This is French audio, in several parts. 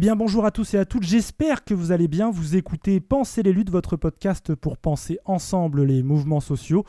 Eh bien bonjour à tous et à toutes, j'espère que vous allez bien, vous écoutez Penser les luttes, votre podcast pour penser ensemble les mouvements sociaux.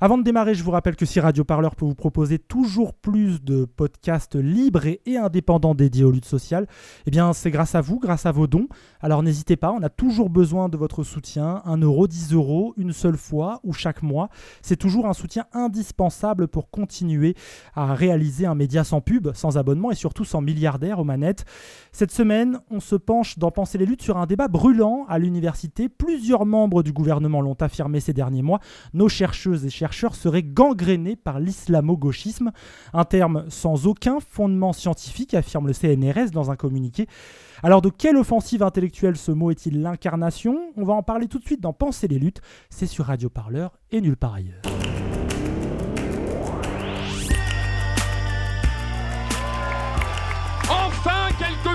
Avant de démarrer, je vous rappelle que si Radio Parleur peut vous proposer toujours plus de podcasts libres et, indépendants dédiés aux luttes sociales, eh bien c'est grâce à vous, grâce à vos dons. Alors n'hésitez pas, on a toujours besoin de votre soutien, 1 euro, 10 euros, une seule fois ou chaque mois. C'est toujours un soutien indispensable pour continuer à réaliser un média sans pub, sans abonnement et surtout sans milliardaires aux manettes. Cette semaine, on se penche dans Penser les luttes sur un débat brûlant à l'université. Plusieurs membres du gouvernement l'ont affirmé ces derniers mois. Nos chercheuses et chercheurs serait gangréné par l'islamo-gauchisme, un terme sans aucun fondement scientifique, affirme le CNRS dans un communiqué. Alors de quelle offensive intellectuelle ce mot est-il l'incarnation? On va en parler tout de suite dans Penser les luttes, c'est sur Radio Parleur et nulle part ailleurs.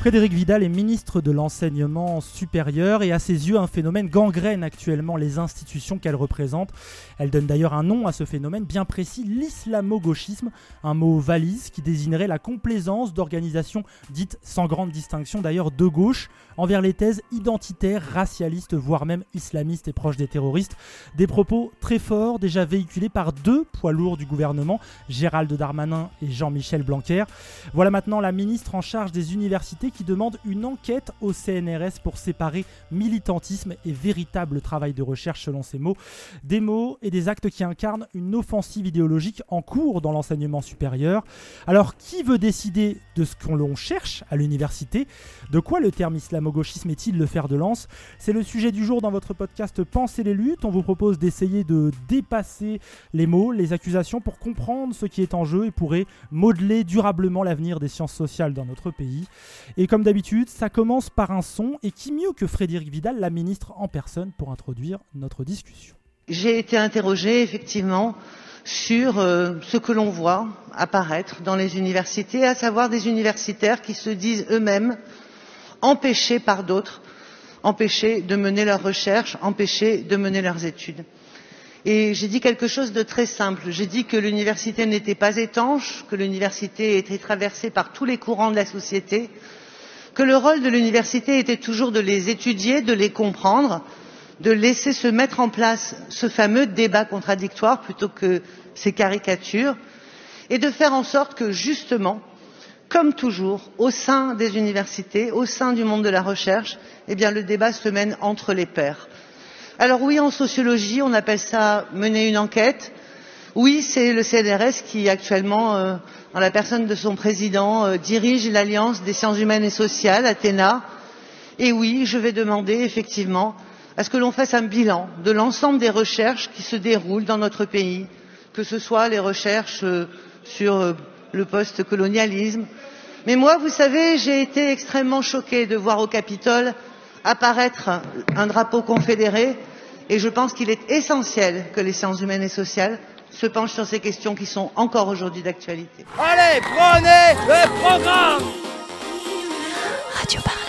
Frédéric Vidal est ministre de l'enseignement supérieur et à ses yeux un phénomène gangrène actuellement les institutions qu'elle représente. Elle donne d'ailleurs un nom à ce phénomène bien précis, l'islamo-gauchisme, un mot valise qui désignerait la complaisance d'organisations dites sans grande distinction d'ailleurs de gauche envers les thèses identitaires, racialistes, voire même islamistes et proches des terroristes. Des propos très forts déjà véhiculés par deux poids lourds du gouvernement, Gérald Darmanin et Jean-Michel Blanquer. Voilà maintenant la ministre en charge des universités qui demande une enquête au CNRS pour séparer militantisme et véritable travail de recherche selon ses mots. Des mots et des actes qui incarnent une offensive idéologique en cours dans l'enseignement supérieur. Alors qui veut décider de ce qu'on cherche à l'université? De quoi le terme islamo-gauchisme est-il le fer de lance? C'est le sujet du jour dans votre podcast Pensez les luttes. On vous propose d'essayer de dépasser les mots, les accusations pour comprendre ce qui est en jeu et pourrait modeler durablement l'avenir des sciences sociales dans notre pays. Et comme d'habitude, ça commence par un son, et qui mieux que Frédéric Vidal, la ministre en personne, pour introduire notre discussion. J'ai été interrogée effectivement sur euh, ce que l'on voit apparaître dans les universités, à savoir des universitaires qui se disent eux-mêmes empêchés par d'autres, empêchés de mener leurs recherches, empêchés de mener leurs études. Et j'ai dit quelque chose de très simple. J'ai dit que l'université n'était pas étanche, que l'université était traversée par tous les courants de la société, que le rôle de l'université était toujours de les étudier, de les comprendre, de laisser se mettre en place ce fameux débat contradictoire plutôt que ces caricatures, et de faire en sorte que, justement, comme toujours, au sein des universités, au sein du monde de la recherche, eh le débat se mène entre les pairs. Alors oui, en sociologie, on appelle ça mener une enquête. Oui, c'est le CNRS qui actuellement euh, en la personne de son président, euh, dirige l'Alliance des sciences humaines et sociales, Athéna. Et oui, je vais demander effectivement à ce que l'on fasse un bilan de l'ensemble des recherches qui se déroulent dans notre pays, que ce soit les recherches euh, sur euh, le post-colonialisme. Mais moi, vous savez, j'ai été extrêmement choquée de voir au Capitole apparaître un drapeau confédéré et je pense qu'il est essentiel que les sciences humaines et sociales se penche sur ces questions qui sont encore aujourd'hui d'actualité. Allez, prenez le programme Radio Parleur.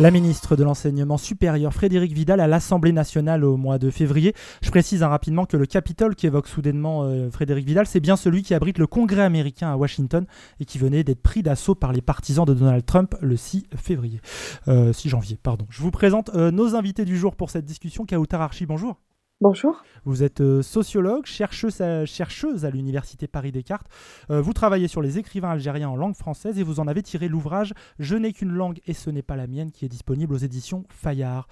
La ministre de l'Enseignement supérieur Frédéric Vidal à l'Assemblée nationale au mois de février. Je précise hein, rapidement que le Capitole qui évoque soudainement euh, Frédéric Vidal, c'est bien celui qui abrite le Congrès américain à Washington et qui venait d'être pris d'assaut par les partisans de Donald Trump le 6 février. Euh, 6 janvier, pardon. Je vous présente euh, nos invités du jour pour cette discussion. Kautar Archi, bonjour. Bonjour. Vous êtes euh, sociologue, chercheuse à, chercheuse à l'Université Paris-Descartes. Euh, vous travaillez sur les écrivains algériens en langue française et vous en avez tiré l'ouvrage Je n'ai qu'une langue et ce n'est pas la mienne qui est disponible aux éditions Fayard.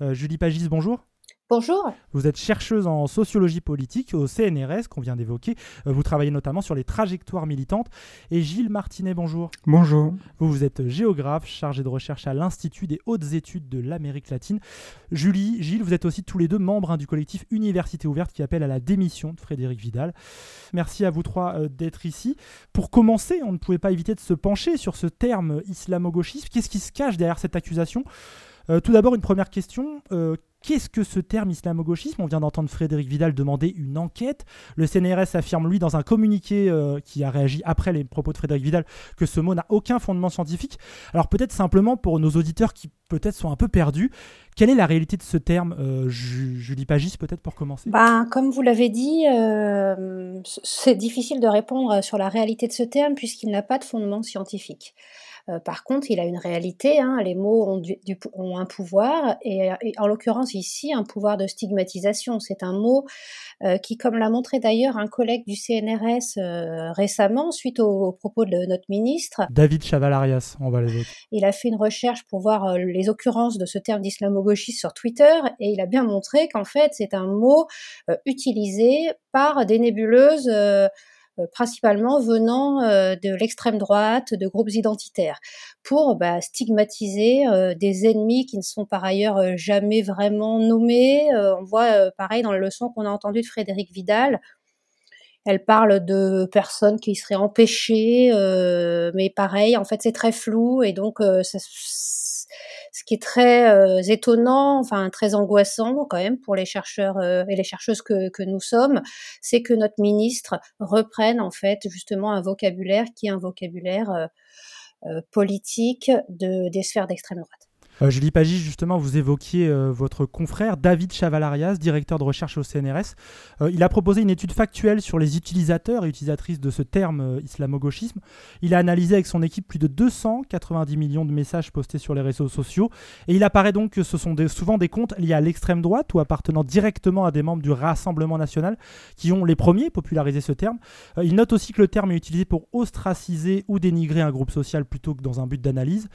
Euh, Julie Pagis, bonjour. Bonjour. Vous êtes chercheuse en sociologie politique au CNRS qu'on vient d'évoquer. Euh, vous travaillez notamment sur les trajectoires militantes. Et Gilles Martinet, bonjour. Bonjour. Vous, vous êtes géographe, chargé de recherche à l'Institut des hautes études de l'Amérique latine. Julie, Gilles, vous êtes aussi tous les deux membres hein, du collectif Université ouverte qui appelle à la démission de Frédéric Vidal. Merci à vous trois euh, d'être ici. Pour commencer, on ne pouvait pas éviter de se pencher sur ce terme islamo-gauchisme. Qu'est-ce qui se cache derrière cette accusation? Euh, tout d'abord, une première question. Euh, qu'est-ce que ce terme islamo-gauchisme? On vient d'entendre Frédéric Vidal demander une enquête. Le CNRS affirme, lui, dans un communiqué euh, qui a réagi après les propos de Frédéric Vidal, que ce mot n'a aucun fondement scientifique. Alors peut-être simplement pour nos auditeurs qui peut-être sont un peu perdus, quelle est la réalité de ce terme Julie Pagis, peut-être pour commencer? Ben, Comme vous l'avez dit, c'est difficile de répondre sur la réalité de ce terme puisqu'il n'a pas de fondement scientifique. Euh, par contre, il a une réalité, hein, les mots ont, ont, un pouvoir, et, en l'occurrence ici, un pouvoir de stigmatisation. C'est un mot euh, qui, comme l'a montré d'ailleurs un collègue du CNRS euh, récemment, suite aux, propos de notre ministre. David Chavalarias, on va les autres. Il a fait une recherche pour voir les occurrences de ce terme d'islamo-gauchiste sur Twitter, et il a bien montré qu'en fait, c'est un mot utilisé par des nébuleuses principalement venant euh, de l'extrême droite, de groupes identitaires, pour bah, stigmatiser euh, des ennemis qui ne sont par ailleurs jamais vraiment nommés. on voit pareil dans la leçon qu'on a entendue de Frédéric Vidal. Elle parle de personnes qui seraient empêchées, mais pareil, en fait, c'est très flou et donc ce qui est très euh, étonnant, enfin très angoissant quand même pour les chercheurs euh, et les chercheuses que, nous sommes, c'est que notre ministre reprenne en fait justement un vocabulaire qui est un vocabulaire euh, politique de, des sphères d'extrême droite. Euh, Julie Pagis, justement, vous évoquiez euh, votre confrère David Chavalarias, directeur de recherche au CNRS. Euh, il a proposé une étude factuelle sur les utilisateurs et utilisatrices de ce terme islamo-gauchisme. Il a analysé avec son équipe plus de 290 millions de messages postés sur les réseaux sociaux. Et il apparaît donc que ce sont souvent des comptes liés à l'extrême droite ou appartenant directement à des membres du Rassemblement national qui ont les premiers popularisé ce terme. il note aussi que le terme est utilisé pour ostraciser ou dénigrer un groupe social plutôt que dans un but d'analyse.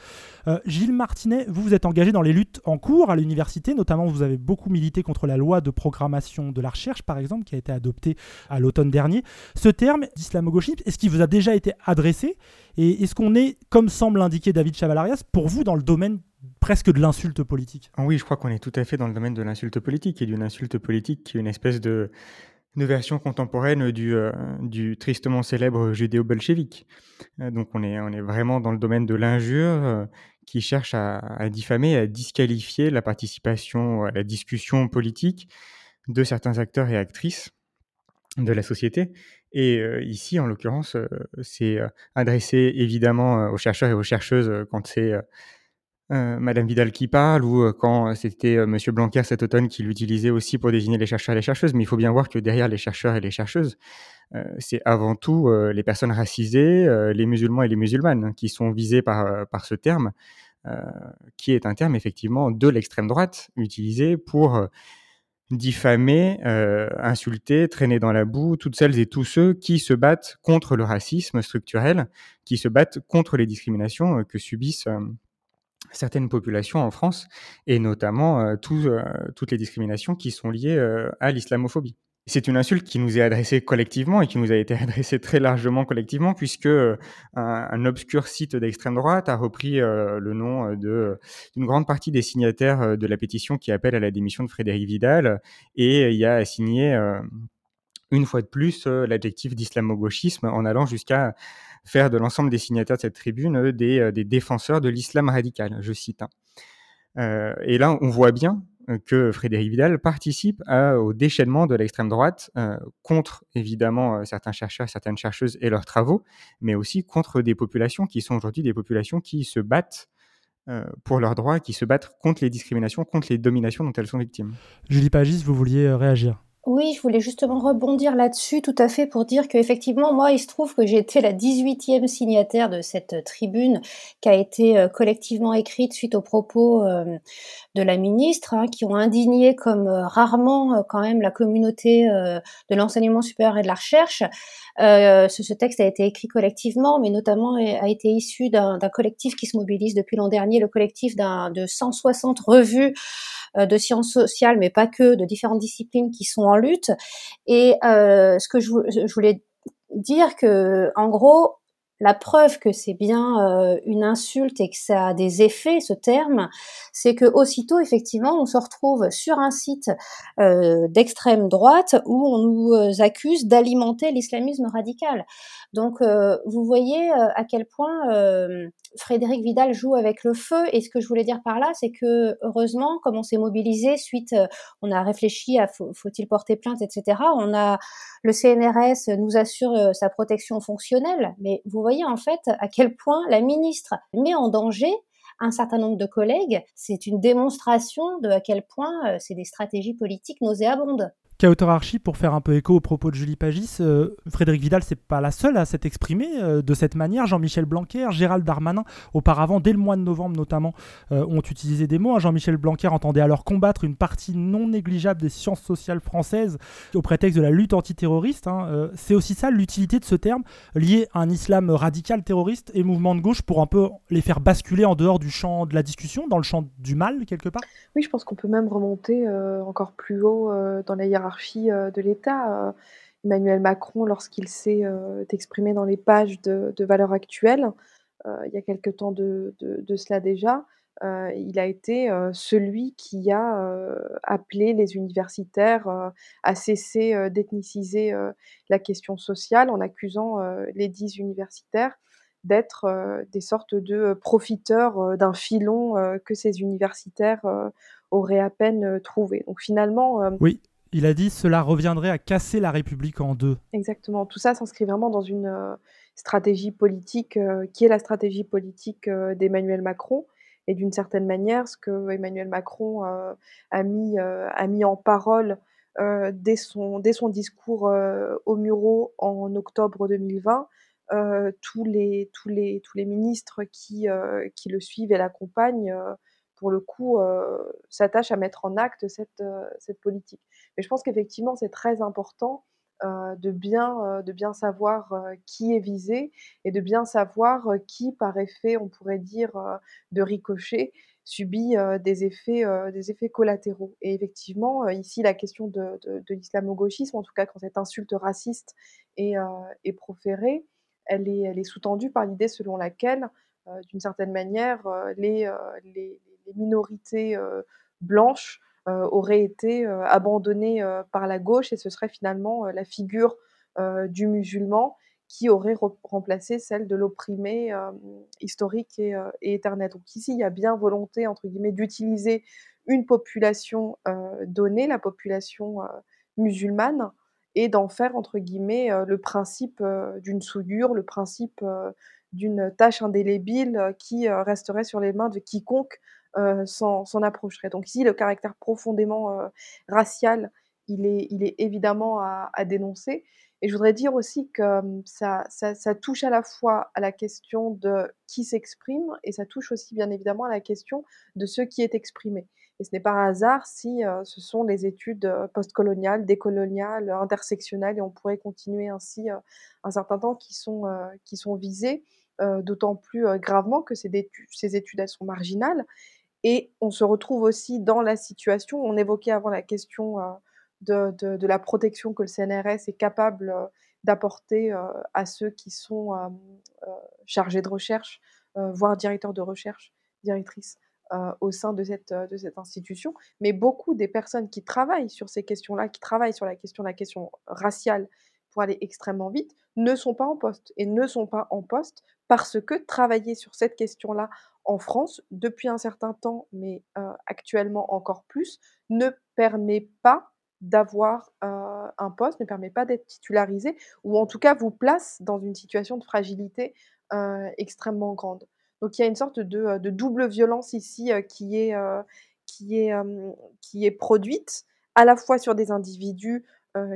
Gilles Martinet, vous vous êtes engagé dans les luttes en cours à l'université, notamment vous avez beaucoup milité contre la loi de programmation de la recherche, par exemple, qui a été adoptée à l'automne dernier. Ce terme d'islamo-gauchisme, est-ce qu'il vous a déjà été adressé? Et est-ce qu'on est, comme semble l'indiquer David Chavalarias, pour vous dans le domaine presque de l'insulte politique? Oui, je crois qu'on est tout à fait dans le domaine de l'insulte politique et d'une insulte politique qui est une espèce de version contemporaine du, euh, du tristement célèbre judéo-bolchevique. Euh, donc on est, on est vraiment dans le domaine de l'injure euh, qui cherche à, diffamer, à disqualifier la participation à la discussion politique de certains acteurs et actrices de la société. Et ici, en l'occurrence, c'est adressé évidemment aux chercheurs et aux chercheuses quand c'est euh, Madame Vidal qui parle, ou euh, quand c'était euh, Monsieur Blanquer cet automne qui l'utilisait aussi pour désigner les chercheurs et les chercheuses. Mais il faut bien voir que derrière les chercheurs et les chercheuses, c'est avant tout les personnes racisées, les musulmans et les musulmanes hein, qui sont visés par, ce terme, qui est un terme effectivement de l'extrême droite, utilisé pour diffamer, insulter, traîner dans la boue toutes celles et tous ceux qui se battent contre le racisme structurel, qui se battent contre les discriminations que subissent certaines populations en France, et notamment euh, euh, toutes les discriminations qui sont liées euh, à l'islamophobie. C'est une insulte qui nous est adressée collectivement et qui nous a été adressée très largement collectivement, puisque un, obscur site d'extrême droite a repris le nom d'une grande partie des signataires de la pétition qui appelle à la démission de Frédéric Vidal et y a assigné une fois de plus l'adjectif d'islamo-gauchisme en allant jusqu'à faire de l'ensemble des signataires de cette tribune euh, des, défenseurs de l'islam radical, je cite. Hein. Euh, et là, on voit bien euh, que Frédéric Vidal participe au déchaînement de l'extrême droite contre évidemment certains chercheurs, certaines chercheuses et leurs travaux, mais aussi contre des populations qui sont aujourd'hui des populations qui se battent pour leurs droits, qui se battent contre les discriminations, contre les dominations dont elles sont victimes. Julie Pagis, vous vouliez réagir? Oui, je voulais justement rebondir là-dessus tout à fait pour dire qu'effectivement, moi, il se trouve que j'ai été la 18e signataire de cette tribune qui a été euh, collectivement écrite suite aux propos euh, de la ministre, hein, qui ont indigné comme euh, rarement quand même la communauté de l'enseignement supérieur et de la recherche. Ce, ce, texte a été écrit collectivement, mais notamment a été issu d'un collectif qui se mobilise depuis l'an dernier, le collectif de 160 revues de sciences sociales, mais pas que, de différentes disciplines qui sont en lutte. Et euh, ce que je, je, voulais dire que, en gros, la preuve que c'est bien euh, une insulte et que ça a des effets, ce terme, c'est que aussitôt, effectivement, on se retrouve sur un site euh, d'extrême droite où on nous euh, accuse d'alimenter l'islamisme radical. Donc, vous voyez à quel point Frédéric Vidal joue avec le feu. Et ce que je voulais dire par là, c'est que heureusement, comme on s'est mobilisé suite, on a réfléchi à faut-il porter plainte, etc. On a le CNRS nous assure sa protection fonctionnelle, mais vous voyez en fait à quel point la ministre met en danger un certain nombre de collègues. C'est une démonstration de à quel point c'est des stratégies politiques nauséabondes. Archie, pour faire un peu écho aux propos de Julie Pagis, euh, Frédéric Vidal, c'est pas la seule à s'être exprimée euh, de cette manière. Jean-Michel Blanquer, Gérald Darmanin, auparavant, dès le mois de novembre notamment, euh, ont utilisé des mots. Jean-Michel Blanquer entendait alors combattre une partie non négligeable des sciences sociales françaises au prétexte de la lutte antiterroriste. Hein. c'est aussi ça l'utilité de ce terme, lié à un islam radical terroriste et mouvement de gauche pour un peu les faire basculer en dehors du champ de la discussion, dans le champ du mal, quelque part Oui, je pense qu'on peut même remonter encore plus haut dans la hiérarchie euh, de l'État. Euh, Emmanuel Macron, lorsqu'il s'est euh, exprimé dans les pages de, Valeurs Actuelles, il y a quelque temps de, cela déjà, il a été celui qui a appelé les universitaires à cesser d'ethniciser la question sociale en accusant les dix universitaires d'être des sortes de profiteurs d'un filon que ces universitaires auraient à peine trouvé. Donc finalement. Il a dit cela reviendrait à casser la République en deux. Exactement. Tout ça s'inscrit vraiment dans une euh, stratégie politique euh, qui est la stratégie politique euh, d'Emmanuel Macron. Et d'une certaine manière, ce que Emmanuel Macron a, mis, a mis en parole dès, son, dès son discours au Muro en octobre 2020, tous, les, tous, les, tous les ministres qui, qui le suivent et l'accompagnent pour le coup, euh, s'attache à mettre en acte cette, euh, cette politique. Mais je pense qu'effectivement, c'est très important euh, de, bien, de bien savoir qui est visé et de bien savoir qui, par effet, on pourrait dire, de ricochet, subit des, effets, des effets collatéraux. Et effectivement, ici, la question de, de, l'islamo-gauchisme, en tout cas quand cette insulte raciste est, est proférée, elle est, elle est sous-tendue par l'idée selon laquelle, d'une certaine manière, les, les minorités blanches auraient été abandonnées par la gauche et ce serait finalement la figure du musulman qui aurait remplacé celle de l'opprimé historique et, éternel. Donc ici, il y a bien volonté, entre guillemets, d'utiliser une population donnée, la population musulmane, et d'en faire, entre guillemets, le principe d'une souillure, le principe d'une tâche indélébile qui resterait sur les mains de quiconque euh, s'en approcherait. Donc ici, le caractère profondément euh, racial, il est, il est évidemment à, dénoncer. Et je voudrais dire aussi que ça, ça, touche à la fois à la question de qui s'exprime et ça touche aussi bien évidemment à la question de ce qui est exprimé. Et ce n'est pas un hasard si ce sont les études postcoloniales, décoloniales, intersectionnelles, et on pourrait continuer ainsi un certain temps qui sont, qui sont visées, d'autant plus gravement que ces, ces études, elles sont marginales et on se retrouve aussi dans la situation, on évoquait avant la question euh, de, de, la protection que le CNRS est capable euh, d'apporter euh, à ceux qui sont chargés de recherche, voire directeurs de recherche, directrices. au sein de cette, de cette institution, mais beaucoup des personnes qui travaillent sur ces questions-là, qui travaillent sur la question, la question raciale pour aller extrêmement vite, ne sont pas en poste et ne sont pas en poste parce que travailler sur cette question-là en France depuis un certain temps, mais actuellement encore plus, ne permet pas d'avoir un poste, ne permet pas d'être titularisé, ou en tout cas vous place dans une situation de fragilité extrêmement grande. Donc il y a une sorte de, double violence ici qui est produite à la fois sur des individus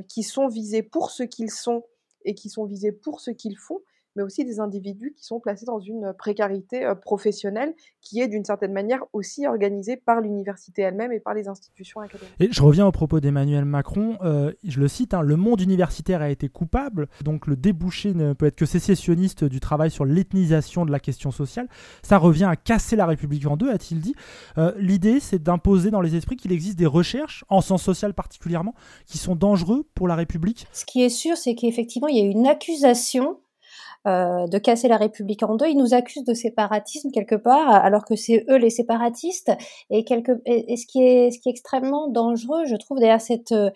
qui sont visés pour ce qu'ils sont et qui sont visés pour ce qu'ils font, mais aussi des individus qui sont placés dans une précarité professionnelle qui est d'une certaine manière aussi organisée par l'université elle-même et par les institutions académiques. Et je reviens au propos d'Emmanuel Macron, euh, je le cite, hein, le monde universitaire a été coupable, donc le débouché ne peut être que sécessionniste du travail sur l'ethnisation de la question sociale. Ça revient à casser la République en deux, a-t-il dit. Euh, l'idée, c'est d'imposer dans les esprits qu'il existe des recherches, en sens social particulièrement, qui sont dangereux pour la République. Ce qui est sûr, c'est qu'effectivement, il y a une accusation euh, de casser la République en deux. Ils nous accusent de séparatisme quelque part, alors que c'est eux les séparatistes. Et, quelque, et, ce, qui est, ce qui est extrêmement dangereux, je trouve, derrière cette, euh,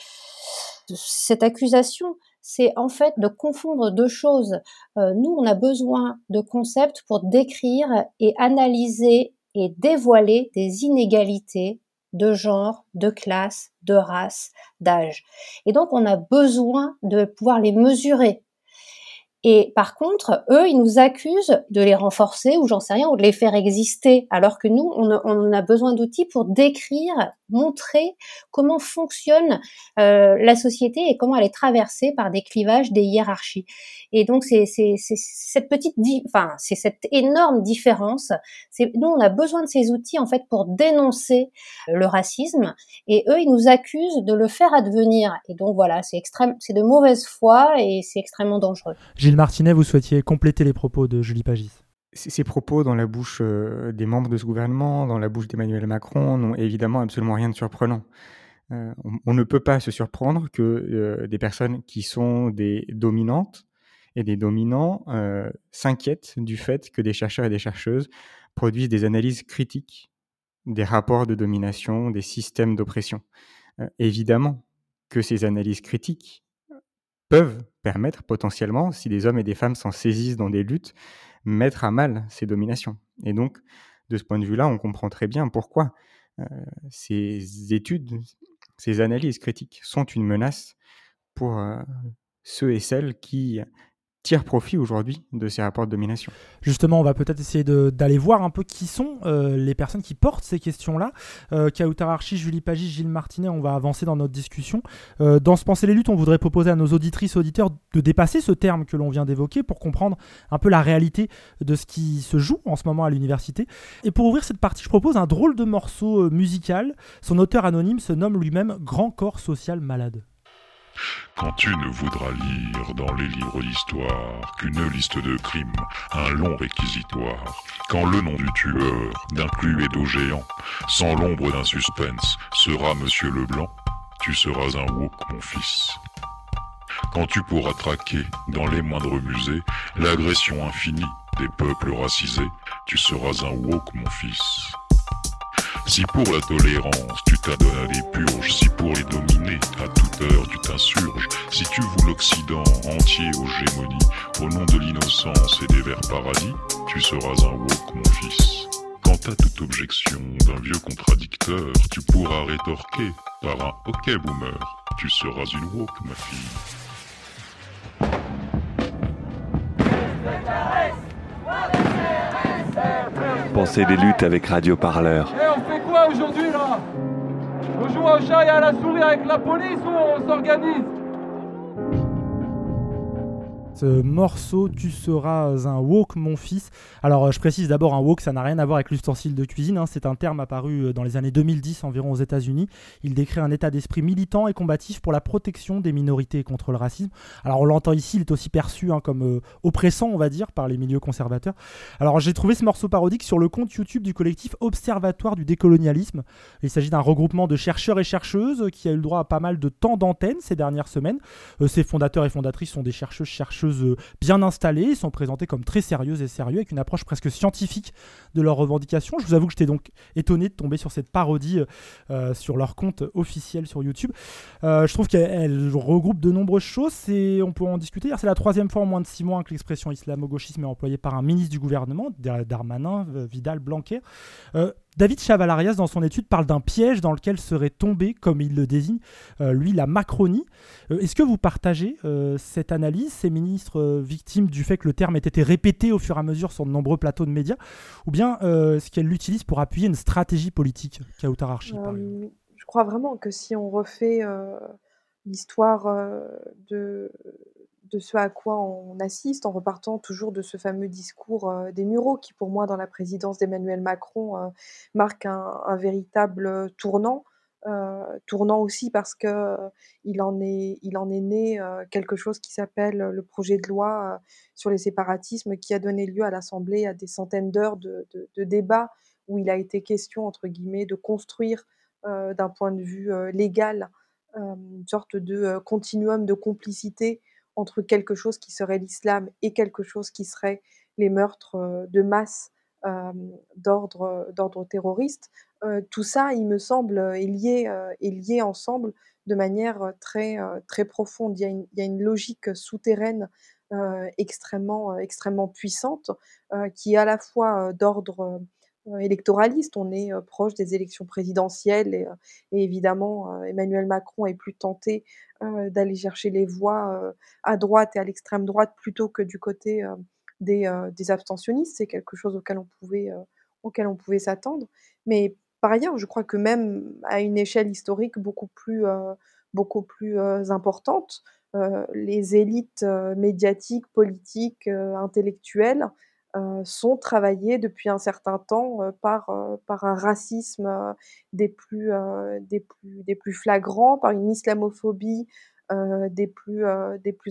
cette accusation, c'est en fait de confondre deux choses. Euh, nous, on a besoin de concepts pour décrire et analyser et dévoiler des inégalités de genre, de classe, de race, d'âge. Et donc, on a besoin de pouvoir les mesurer et par contre, eux, ils nous accusent de les renforcer ou j'en sais rien, ou de les faire exister, alors que nous, on, on a besoin d'outils pour décrire, montrer comment fonctionne euh, la société et comment elle est traversée par des clivages, des hiérarchies. Et donc, c'est cette petite, enfin, c'est cette énorme différence. Nous, on a besoin de ces outils en fait pour dénoncer le racisme, et eux, ils nous accusent de le faire advenir. Et donc voilà, c'est extrême, c'est de mauvaise foi et c'est extrêmement dangereux. Gilles Martinet, vous souhaitiez compléter les propos de Julie Pagis. Ces propos dans la bouche euh, des membres de ce gouvernement, dans la bouche d'Emmanuel Macron, n'ont évidemment absolument rien de surprenant. Euh, on, ne peut pas se surprendre que euh, des personnes qui sont des dominantes et des dominants s'inquiètent du fait que des chercheurs et des chercheuses produisent des analyses critiques des rapports de domination, des systèmes d'oppression. évidemment que ces analyses critiques peuvent permettre potentiellement, si des hommes et des femmes s'en saisissent dans des luttes, mettre à mal ces dominations. Et donc, de ce point de vue-là, on comprend très bien pourquoi euh, ces études, ces analyses critiques sont une menace pour euh, ceux et celles qui tire profit aujourd'hui de ces rapports de domination. Justement, on va peut-être essayer d'aller voir un peu qui sont euh, les personnes qui portent ces questions-là. Euh, Julie Pagis, Gilles Martinet, on va avancer dans notre discussion. Euh, dans ce Penser les luttes, on voudrait proposer à nos auditrices, auditeurs de dépasser ce terme que l'on vient d'évoquer pour comprendre un peu la réalité de ce qui se joue en ce moment à l'université. Et pour ouvrir cette partie, je propose un drôle de morceau euh, musical. Son auteur anonyme se nomme lui-même Grand Corps Social Malade. Quand tu ne voudras lire dans les livres d'histoire qu'une liste de crimes, un long réquisitoire, quand le nom du tueur, d'un cluedo géant, sans l'ombre d'un suspense, sera Monsieur Leblanc, tu seras un woke, mon fils. Quand tu pourras traquer, dans les moindres musées, l'agression infinie des peuples racisés, tu seras un woke, mon fils. Si pour la tolérance tu t'adonnes à des purges, si pour les dominer à toute heure tu t'insurges, si tu voues l'Occident entier aux gémonies, au nom de l'innocence et des vers paradis, tu seras un woke mon fils. Quant à toute objection d'un vieux contradicteur, tu pourras rétorquer par un ok boomer, tu seras une woke ma fille. Pensez les luttes avec Radio Parleur. Eh, on fait quoi aujourd'hui là. On joue au chat et à la souris avec la police ou on s'organise? Ce morceau Tu seras un wok, mon fils. Alors, euh, je précise d'abord, un wok, ça n'a rien à voir avec l'ustensile de cuisine. Hein. C'est un terme apparu euh, dans les années 2010 environ aux États-Unis. Il décrit un état d'esprit militant et combatif pour la protection des minorités contre le racisme. Alors, on l'entend ici, il est aussi perçu hein, comme euh, oppressant, on va dire, par les milieux conservateurs. Alors, j'ai trouvé ce morceau parodique sur le compte YouTube du collectif Observatoire du décolonialisme. Il s'agit d'un regroupement de chercheurs et chercheuses qui a eu le droit à pas mal de temps d'antenne ces dernières semaines. ses fondateurs et fondatrices sont des chercheuses, chercheuses euh, bien installées, sont présentés comme très sérieuses et sérieux, avec une approche presque scientifique de leurs revendications. Je vous avoue que j'étais donc étonné de tomber sur cette parodie euh, sur leur compte officiel sur YouTube. Euh, je trouve qu'elle regroupe de nombreuses choses et on peut en discuter. C'est la troisième fois en moins de six mois que l'expression islamo-gauchisme est employée par un ministre du gouvernement, Darmanin, Vidal, Blanquer. David Chavalarias, dans son étude, parle d'un piège dans lequel serait tombé, comme il le désigne, euh, lui, la Macronie. Euh, est-ce que vous partagez euh, cette analyse, ces ministres victimes du fait que le terme ait été répété au fur et à mesure sur de nombreux plateaux de médias, ou bien est-ce qu'elle l'utilise pour appuyer une stratégie politique, Kautar Archi, par exemple? crois vraiment que si on refait l'histoire de, de ce à quoi on assiste, en repartant toujours de ce fameux discours des Mureaux, qui pour moi, dans la présidence d'Emmanuel Macron, marque un, véritable tournant. tournant aussi parce que il en est, il en est né quelque chose qui s'appelle le projet de loi sur les séparatismes, qui a donné lieu à l'Assemblée à des centaines d'heures de, de, de débats où il a été question, entre guillemets, de construire euh, d'un point de vue euh, légal euh, une sorte de continuum de complicité entre quelque chose qui serait l'islam et quelque chose qui serait les meurtres de masse d'ordre d'ordre terroriste. tout ça, il me semble, est lié, est lié ensemble de manière très, très profonde. Il y, a une, logique souterraine extrêmement, extrêmement puissante qui est à la fois d'ordre euh, électoraliste. On est euh, proche des élections présidentielles et, euh, évidemment, Emmanuel Macron est plus tenté d'aller chercher les voix à droite et à l'extrême droite plutôt que du côté des, abstentionnistes. C'est quelque chose auquel on pouvait, auquel on pouvait s'attendre. Mais par ailleurs, je crois que même à une échelle historique beaucoup plus, beaucoup plus importante, les élites médiatiques, politiques, intellectuelles euh, sont travaillés depuis un certain temps euh, par, euh, par un racisme des, plus, des, plus, flagrants, par une islamophobie des, plus,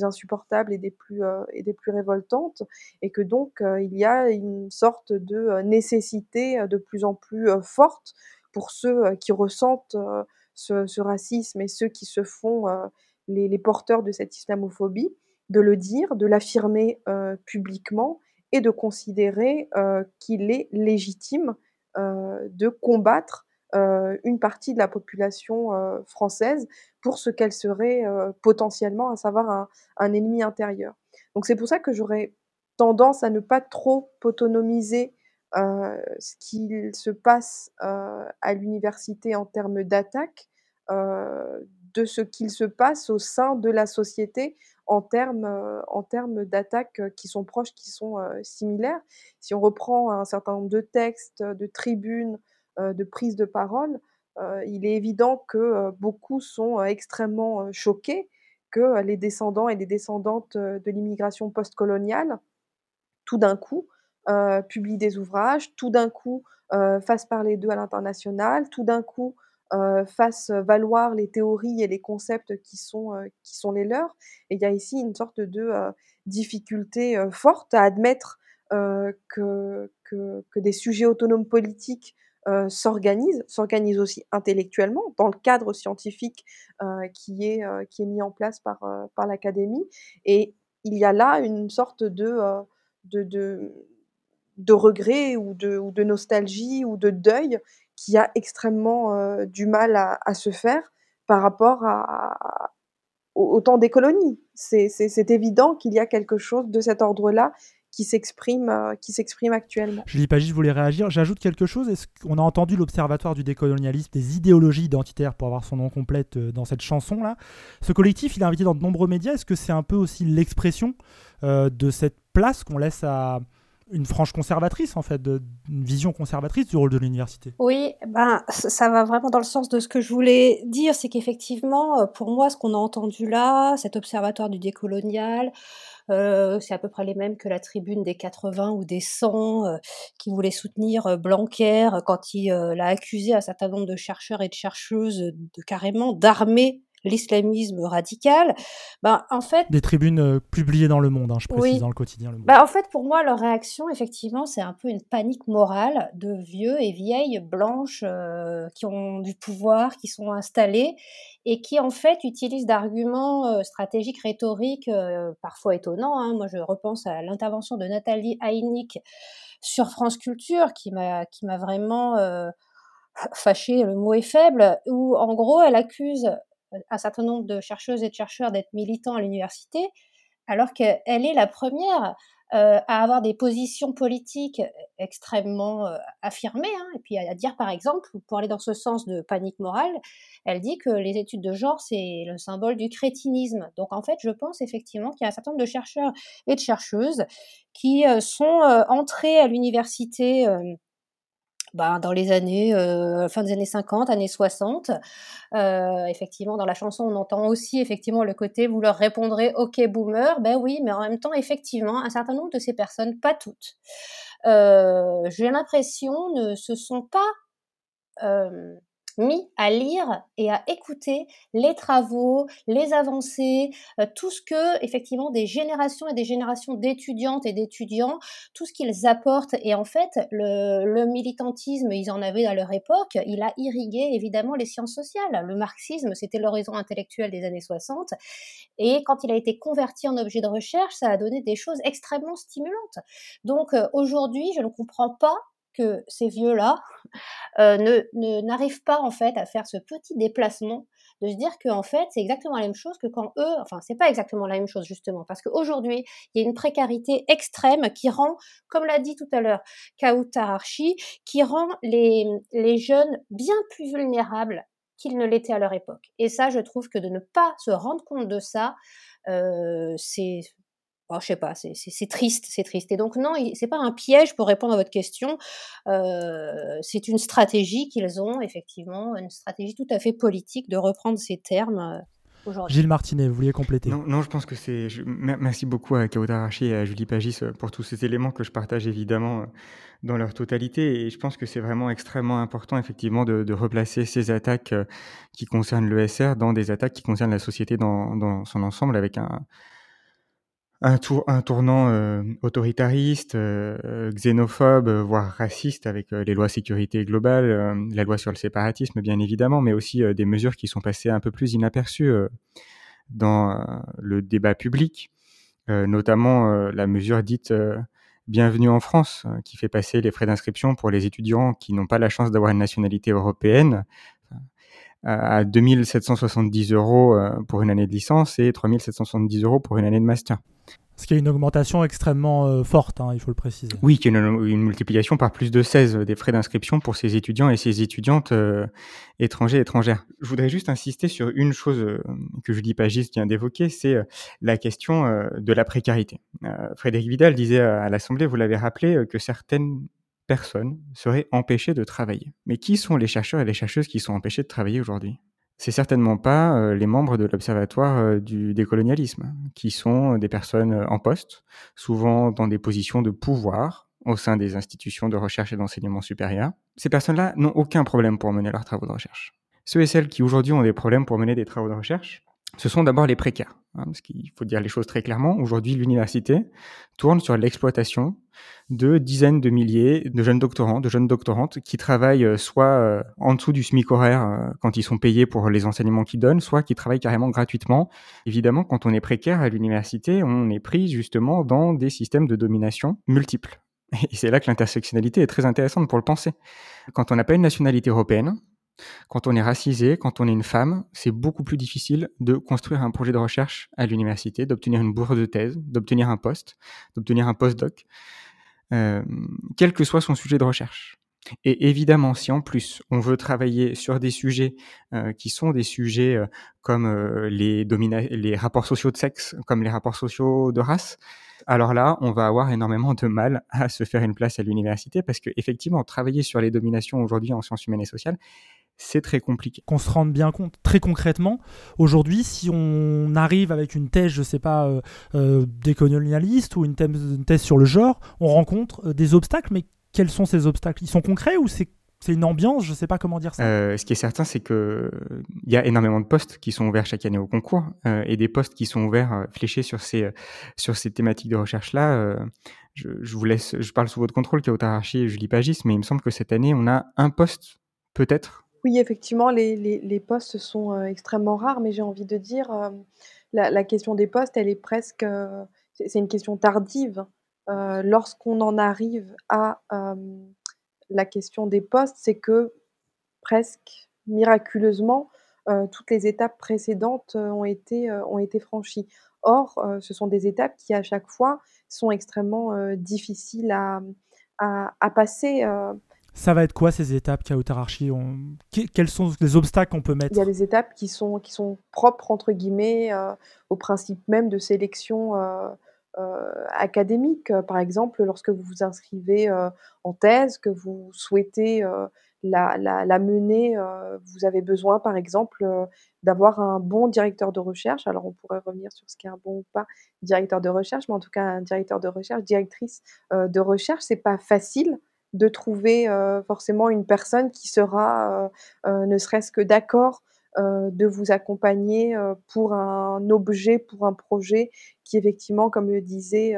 insupportables et des plus, et des plus révoltantes, et que donc il y a une sorte de nécessité de plus en plus forte pour ceux qui ressentent ce, ce, racisme et ceux qui se font les, porteurs de cette islamophobie, de le dire, de l'affirmer publiquement et de considérer euh, qu'il est légitime euh, de combattre euh, une partie de la population française pour ce qu'elle serait potentiellement, à savoir un, ennemi intérieur. Donc c'est pour ça que j'aurais tendance à ne pas trop autonomiser ce qu'il se passe à l'université en termes d'attaque de ce qu'il se passe au sein de la société en termes, euh, en termes d'attaques euh, qui sont proches, qui sont euh, similaires. Si on reprend un certain nombre de textes, de tribunes, de prises de parole, il est évident que beaucoup sont extrêmement choqués que les descendants et les descendantes de l'immigration postcoloniale, tout d'un coup, publient des ouvrages, tout d'un coup, fassent parler d'eux à l'international, tout d'un coup, euh, fassent valoir les théories et les concepts qui sont, euh, qui sont les leurs. Et il y a ici une sorte de euh, difficulté forte à admettre que, que, des sujets autonomes politiques s'organisent, s'organisent aussi intellectuellement dans le cadre scientifique qui, est, qui est mis en place par, par l'académie. Et il y a là une sorte de, de regret ou de, nostalgie ou de deuil qui a extrêmement euh, du mal à, se faire par rapport à, au, temps des colonies. C'est évident qu'il y a quelque chose de cet ordre-là qui s'exprime euh, qui s'exprime actuellement. Julie Pagis, je voulais réagir. J'ajoute quelque chose. Est-ce qu'on a entendu l'Observatoire du décolonialisme des idéologies identitaires, pour avoir son nom complète euh, dans cette chanson-là? Ce collectif, il est invité dans de nombreux médias. Est-ce que c'est un peu aussi l'expression de cette place qu'on laisse à, une frange conservatrice, en fait, de, une vision conservatrice du rôle de l'université. Oui, ben, ça va vraiment dans le sens de ce que je voulais dire, c'est qu'effectivement, euh, pour moi, ce qu'on a entendu là, cet observatoire du décolonial, euh, c'est à peu près les mêmes que la tribune des 80 ou des 100 euh, qui voulait soutenir Blanquer quand il l'a accusé à un certain nombre de chercheurs et de chercheuses de carrément d'armer l'islamisme radical, ben, en fait... Des tribunes euh, publiées dans Le Monde, hein, je précise, dans le quotidien Le Monde. Ben, en fait, pour moi, leur réaction, effectivement, c'est un peu une panique morale de vieux et vieilles blanches euh, qui ont du pouvoir, qui sont installés et qui, en fait, utilisent d'arguments euh, stratégiques, rhétoriques, parfois étonnants. Hein. Moi, je repense à l'intervention de Nathalie Heinick sur France Culture, qui m'a vraiment... fâché, le mot est faible, où en gros elle accuse un certain nombre de chercheuses et de chercheurs d'être militants à l'université, alors qu'elle est la première euh, à avoir des positions politiques extrêmement euh, affirmées, hein, et puis à, dire par exemple, pour aller dans ce sens de panique morale, elle dit que les études de genre, c'est le symbole du crétinisme. Donc en fait, je pense effectivement qu'il y a un certain nombre de chercheurs et de chercheuses qui euh, sont entrés à l'université ben, dans les années, euh, fin des années 50, années 60. Euh, effectivement, dans la chanson, on entend aussi effectivement le côté vous leur répondrez OK boomer. Ben oui, mais en même temps, effectivement, un certain nombre de ces personnes, pas toutes, euh, j'ai l'impression ne se sont pas mis à lire et à écouter les travaux, les avancées, euh, tout ce que effectivement des générations et des générations d'étudiantes et d'étudiants, tout ce qu'ils apportent. Et en fait, le, militantisme, ils en avaient à leur époque, il a irrigué évidemment les sciences sociales. Le marxisme, c'était l'horizon intellectuel des années 60. Et quand il a été converti en objet de recherche, ça a donné des choses extrêmement stimulantes. Donc euh, aujourd'hui, je ne comprends pas que ces vieux-là euh, ne n'arrivent pas en fait à faire ce petit déplacement de se dire que en fait c'est exactement la même chose que quand eux, enfin c'est pas exactement la même chose justement parce qu'aujourd'hui il y a une précarité extrême qui rend, comme l'a dit tout à l'heure Kautararchi, qui rend les, les jeunes bien plus vulnérables qu'ils ne l'étaient à leur époque. Et ça, je trouve que de ne pas se rendre compte de ça, euh, c'est Oh, je sais pas, c'est triste, c'est triste. Et donc non, c'est pas un piège pour répondre à votre question. Euh, c'est une stratégie qu'ils ont effectivement, une stratégie tout à fait politique de reprendre ces termes. Euh, aujourd'hui. Gilles Martinet, vous vouliez compléter? Non, non, je pense que c'est. Merci beaucoup à Kauta Arachi et à Julie Pagis euh, pour tous ces éléments que je partage évidemment dans leur totalité. Et je pense que c'est vraiment extrêmement important, effectivement, de, de replacer ces attaques qui concernent l'ESR dans des attaques qui concernent la société dans, dans son ensemble avec un, un, tour, un tournant euh, autoritariste, euh, xénophobe, voire raciste avec euh, les lois sécurité globale, la loi sur le séparatisme bien évidemment, mais aussi des mesures qui sont passées un peu plus inaperçues dans le débat public, notamment la mesure dite Bienvenue en France, qui fait passer les frais d'inscription pour les étudiants qui n'ont pas la chance d'avoir une nationalité européenne à 2770 euros pour une année de licence et 3770 euros pour une année de master. Ce qui est une augmentation extrêmement euh, forte, hein, il faut le préciser. Oui, qui est une, multiplication par plus de 16 des frais d'inscription pour ces étudiants et ces étudiantes euh, étrangers étrangères. Je voudrais juste insister sur une chose euh, que Julie Pagis vient d'évoquer, c'est la question de la précarité. Frédéric Vidal disait à l'Assemblée, vous l'avez rappelé, que certaines personnes seraient empêchées de travailler. Mais qui sont les chercheurs et les chercheuses qui sont empêchés de travailler aujourd'hui? C'est certainement pas euh, les membres de l'Observatoire euh, du décolonialisme, qui sont des personnes euh, en poste, souvent dans des positions de pouvoir au sein des institutions de recherche et d'enseignement supérieur. Ces personnes-là n'ont aucun problème pour mener leurs travaux de recherche. Ceux et celles qui aujourd'hui ont des problèmes pour mener des travaux de recherche, ce sont d'abord les précaires. Hein, parce qu'il faut dire les choses très clairement. Aujourd'hui, l'université tourne sur l'exploitation de dizaines de milliers de jeunes doctorants, de jeunes doctorantes qui travaillent euh, soit euh, en dessous du SMIC horaire euh, quand ils sont payés pour les enseignements qu'ils donnent, soit qui travaillent carrément gratuitement. Évidemment, quand on est précaire à l'université, on est pris justement dans des systèmes de domination multiples. Et c'est là que l'intersectionnalité est très intéressante pour le penser. Quand on n'a pas une nationalité européenne, quand on est racisé, quand on est une femme, c'est beaucoup plus difficile de construire un projet de recherche à l'université, d'obtenir une bourse de thèse, d'obtenir un poste, d'obtenir un postdoc, euh, quel que soit son sujet de recherche. Et évidemment, si en plus on veut travailler sur des sujets euh, qui sont des sujets euh, comme euh, les, les rapports sociaux de sexe, comme les rapports sociaux de race, alors là, on va avoir énormément de mal à se faire une place à l'université parce que effectivement, travailler sur les dominations aujourd'hui en sciences humaines et sociales, c'est très compliqué. Qu'on se rende bien compte très concrètement, aujourd'hui, si on arrive avec une thèse, je sais pas, euh, euh, décolonialiste ou une thèse, une thèse, sur le genre, on rencontre euh, des obstacles, mais quels sont ces obstacles? Ils sont concrets ou c'est c'est une ambiance, je ne sais pas comment dire ça. Euh, ce qui est certain, c'est que il y a énormément de postes qui sont ouverts chaque année au concours euh, et des postes qui sont ouverts euh, fléchés sur ces sur ces thématiques de recherche là. Je, je, vous laisse, je parle sous votre contrôle, Kautararchi et Julie Pagis, mais il me semble que cette année on a un poste peut-être oui, effectivement, les, les, postes sont euh, extrêmement rares, mais j'ai envie de dire, euh, la, la, question des postes, elle est presque, euh, c'est une question tardive. Lorsqu'on en arrive à la question des postes, c'est que presque miraculeusement, toutes les étapes précédentes ont été, ont été franchies. Or, ce sont des étapes qui, à chaque fois, sont extrêmement difficiles à, à passer. Ça va être quoi ces étapes Kautararchi on... Quels sont les obstacles qu'on peut mettre Il y a des étapes qui sont, qui sont propres, entre guillemets, euh, au principe même de sélection euh, académiques. Par exemple, lorsque vous vous inscrivez en thèse, que vous souhaitez la, la, la, mener, vous avez besoin, par exemple, d'avoir un bon directeur de recherche. Alors, on pourrait revenir sur ce qu'est un bon ou pas directeur de recherche, mais en tout cas, un directeur de recherche, directrice de recherche, c'est pas facile de trouver forcément une personne qui sera, ne serait-ce que d'accord de vous accompagner pour un objet, pour un projet qui effectivement, comme le disait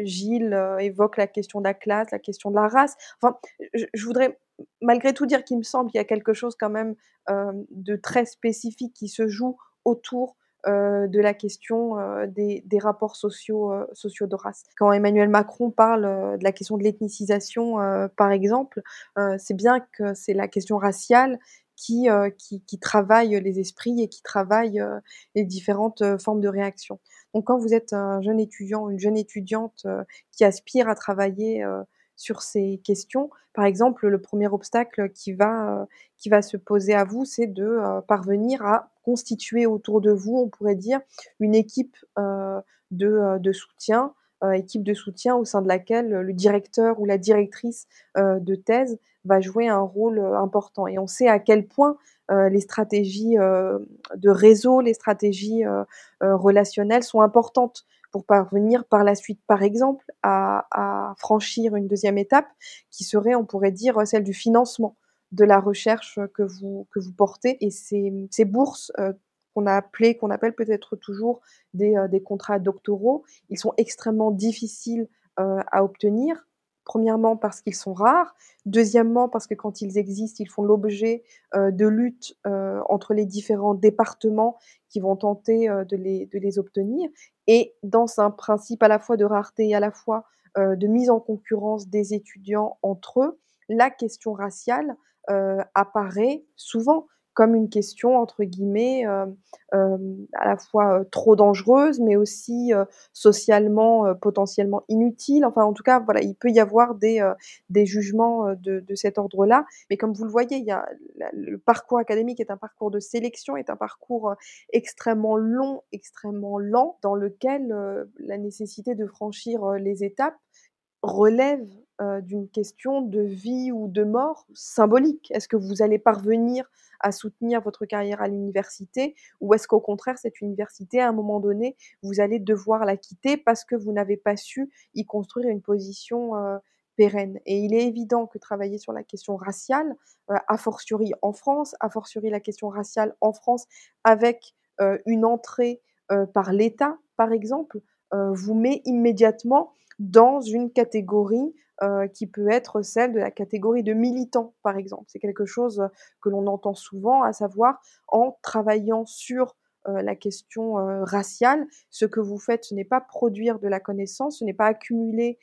Gilles, évoque la question de la classe, la question de la race. Enfin, je, voudrais malgré tout dire qu'il me semble qu'il y a quelque chose quand même de très spécifique qui se joue autour de la question des, des, rapports sociaux, sociaux de race. Quand Emmanuel Macron parle de la question de l'ethnicisation, par exemple, c'est bien que c'est la question raciale qui, qui, qui, travaille les esprits et qui travaille les différentes formes de réaction. Donc quand vous êtes un jeune étudiant, une jeune étudiante qui aspire à travailler sur ces questions. Par exemple, le premier obstacle qui va, va se poser à vous, c'est de parvenir à constituer autour de vous, on pourrait dire, une équipe de, de, soutien, équipe de soutien au sein de laquelle le directeur ou la directrice de thèse va jouer un rôle important. Et on sait à quel point les stratégies de réseau, les stratégies relationnelles sont importantes pour parvenir par la suite, par exemple, à, franchir une deuxième étape qui serait, on pourrait dire, celle du financement de la recherche que vous, que vous portez. Et ces, bourses euh, qu'on a appelées, qu'on appelle peut-être toujours des, euh, contrats doctoraux, ils sont extrêmement difficiles euh, à obtenir. Premièrement parce qu'ils sont rares, deuxièmement parce que quand ils existent, ils font l'objet de luttes entre les différents départements qui vont tenter de, les, de les obtenir. Et dans un principe à la fois de rareté et à la fois de mise en concurrence des étudiants entre eux, la question raciale apparaît souvent comme une question entre guillemets euh, euh, à la fois euh, trop dangereuse, mais aussi socialement potentiellement inutile. Enfin, en tout cas, voilà, il peut y avoir des, des jugements de, de cet ordre-là. Mais comme vous le voyez, il y a le parcours académique est un parcours de sélection, est un parcours extrêmement long, extrêmement lent, dans lequel la nécessité de franchir les étapes relève d'une question de vie ou de mort symbolique. Est-ce que vous allez parvenir à soutenir votre carrière à l'université ou est-ce qu'au contraire, cette université, à un moment donné, vous allez devoir la quitter parce que vous n'avez pas su y construire une position pérenne? Et il est évident que travailler sur la question raciale, a fortiori en France, a fortiori la question raciale en France, avec une entrée par l'État, par exemple, vous met immédiatement dans une catégorie euh, qui peut être celle de la catégorie de militants, par exemple. C'est quelque chose que l'on entend souvent, à savoir en travaillant sur euh, la question euh, raciale, ce que vous faites, ce n'est pas produire de la connaissance, ce n'est pas accumuler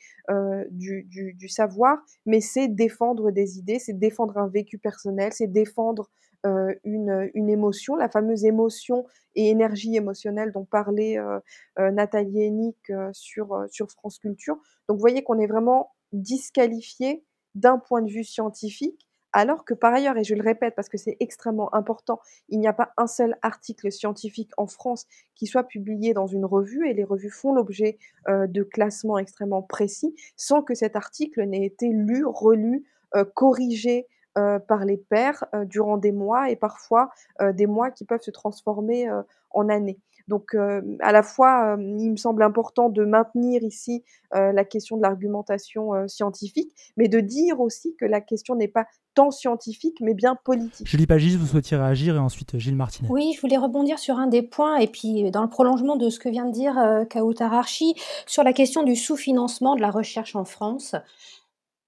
du, savoir, mais c'est défendre des idées, c'est défendre un vécu personnel, c'est défendre une, une, émotion, la fameuse émotion et énergie émotionnelle dont parlait Nathalie Hennick sur, sur France Culture. Donc vous voyez qu'on est vraiment disqualifié d'un point de vue scientifique, alors que par ailleurs, et je le répète parce que c'est extrêmement important, il n'y a pas un seul article scientifique en France qui soit publié dans une revue, et les revues font l'objet euh, de classements extrêmement précis, sans que cet article n'ait été lu, relu, euh, corrigé euh, par les pairs durant des mois, et parfois des mois qui peuvent se transformer en années. Donc, à la fois, il me semble important de maintenir ici la question de l'argumentation scientifique, mais de dire aussi que la question n'est pas tant scientifique, mais bien politique. Julie Pagis, vous souhaitiez réagir et ensuite Gilles Martinet. Oui, je voulais rebondir sur un des points, et puis dans le prolongement de ce que vient de dire euh, sur la question du sous-financement de la recherche en France,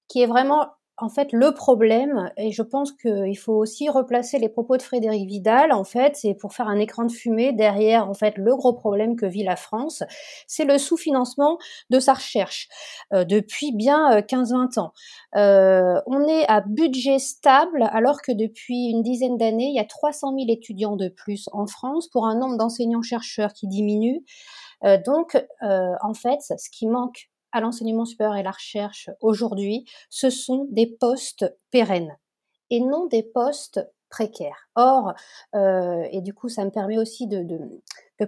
qui est vraiment en fait, le problème, et je pense qu'il faut aussi replacer les propos de Frédéric Vidal, en fait, c'est pour faire un écran de fumée derrière, en fait, le gros problème que vit la France, c'est le sous-financement de sa recherche euh, depuis bien 15-20 euh, ans. Euh, on est à budget stable, alors que depuis une dizaine d'années, il y a 300 000 étudiants de plus en France pour un nombre d'enseignants-chercheurs qui diminue. donc, en fait, ce qui manque à l'enseignement supérieur et la recherche aujourd'hui, ce sont des postes pérennes et non des postes précaires. Or, euh, et du coup, ça me permet aussi de,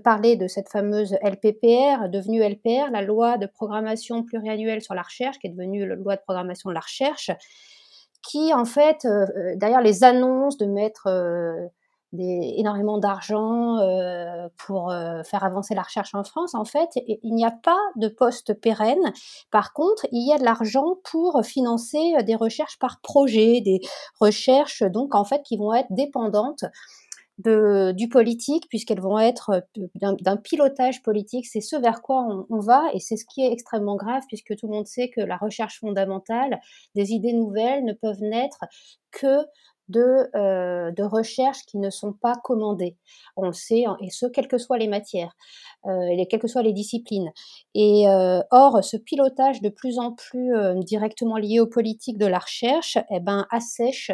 parler de cette fameuse LPPR, devenue LPR, la loi de programmation pluriannuelle sur la recherche, qui est devenue la loi de programmation de la recherche, qui en fait, euh, euh, derrière les annonces de mettre énormément d'argent pour faire avancer la recherche en France, en fait, il n'y a pas de poste pérenne. Par contre, il y a de l'argent pour financer des recherches par projet, des recherches donc en fait qui vont être dépendantes du politique, puisqu'elles vont être euh, d'un pilotage politique. C'est ce vers quoi on va, et c'est ce qui est extrêmement grave, puisque tout le monde sait que la recherche fondamentale, des idées nouvelles ne peuvent naître que de, euh, de recherches qui ne sont pas commandées. On le sait, et ce, quelles que soient les matières, euh, et quelles que soient les disciplines. Et euh, or, ce pilotage de plus en plus directement lié aux politiques de la recherche, eh ben, assèche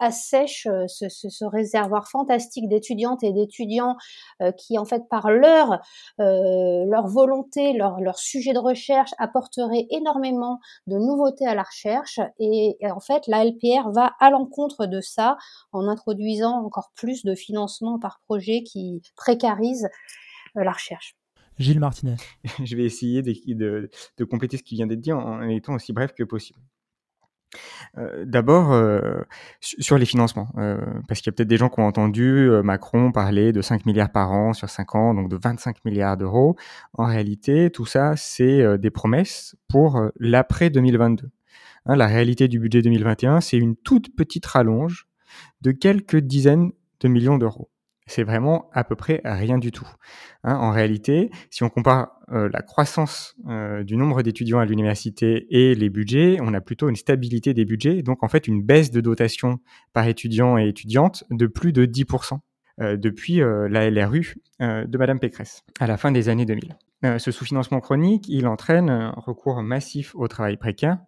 assèche euh, ce, ce, ce, réservoir fantastique d'étudiantes et d'étudiants euh, qui, en fait, par leur, euh, leur volonté, leur, leur sujet de recherche, apporteraient énormément de nouveautés à la recherche. Et, et en fait, la LPR va à l'encontre de ça en introduisant encore plus de financement par projet qui précarise euh, la recherche. Gilles Martinet. Je vais essayer de, de, de compléter ce qui vient d'être dit en, en étant aussi bref que possible. Euh, d'abord, euh, sur les financements, euh, parce qu'il y a peut-être des gens qui ont entendu Macron parler de 5 milliards par an sur 5 ans, donc de 25 milliards d'euros. En réalité, tout ça, c'est des promesses pour l'après 2022. Hein, la réalité du budget 2021, c'est une toute petite rallonge de quelques dizaines de millions d'euros c'est vraiment à peu près rien du tout. Hein, en réalité, si on compare euh, la croissance euh, du nombre d'étudiants à l'université et les budgets, on a plutôt une stabilité des budgets, donc en fait une baisse de dotation par étudiant et étudiante de plus de 10% euh, depuis la LRU de Madame Pécresse à la fin des années 2000. Euh, ce sous-financement chronique, il entraîne un recours massif au travail précaire.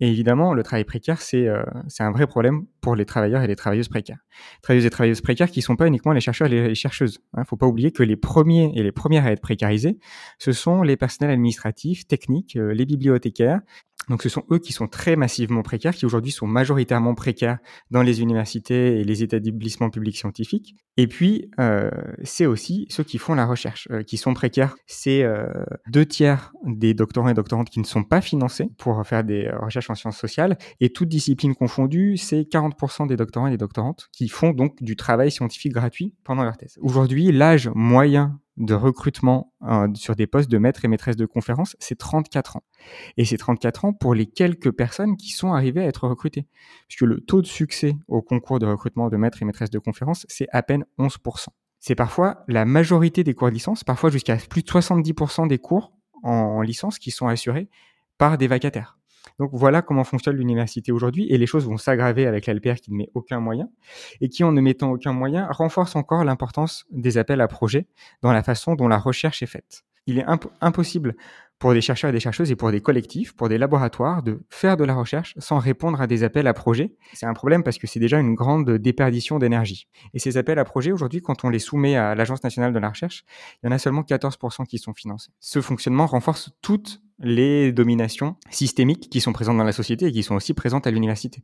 Et évidemment, le travail précaire, c'est euh, un vrai problème pour les travailleurs et les travailleuses précaires. Travailleuses et travailleuses précaires qui ne sont pas uniquement les chercheurs et les chercheuses. Il hein. ne faut pas oublier que les premiers et les premières à être précarisés, ce sont les personnels administratifs, techniques, euh, les bibliothécaires, donc ce sont eux qui sont très massivement précaires, qui aujourd'hui sont majoritairement précaires dans les universités et les établissements publics scientifiques. Et puis, euh, c'est aussi ceux qui font la recherche, euh, qui sont précaires. C'est euh, deux tiers des doctorants et doctorantes qui ne sont pas financés pour faire des recherches en sciences sociales. Et toutes disciplines confondues, c'est 40% des doctorants et des doctorantes qui font donc du travail scientifique gratuit pendant leur thèse. Aujourd'hui, l'âge moyen de recrutement euh, sur des postes de maître et maîtresse de conférence, c'est 34 ans. Et c'est 34 ans pour les quelques personnes qui sont arrivées à être recrutées. Puisque le taux de succès au concours de recrutement de maître et maîtresse de conférence, c'est à peine 11%. C'est parfois la majorité des cours de licence, parfois jusqu'à plus de 70% des cours en licence qui sont assurés par des vacataires. Donc voilà comment fonctionne l'université aujourd'hui et les choses vont s'aggraver avec l'LPR qui ne met aucun moyen et qui en ne mettant aucun moyen renforce encore l'importance des appels à projets dans la façon dont la recherche est faite. Il est imp impossible pour des chercheurs et des chercheuses et pour des collectifs, pour des laboratoires, de faire de la recherche sans répondre à des appels à projets. C'est un problème parce que c'est déjà une grande déperdition d'énergie. Et ces appels à projets, aujourd'hui, quand on les soumet à l'Agence nationale de la recherche, il y en a seulement 14% qui sont financés. Ce fonctionnement renforce toute les dominations systémiques qui sont présentes dans la société et qui sont aussi présentes à l'université.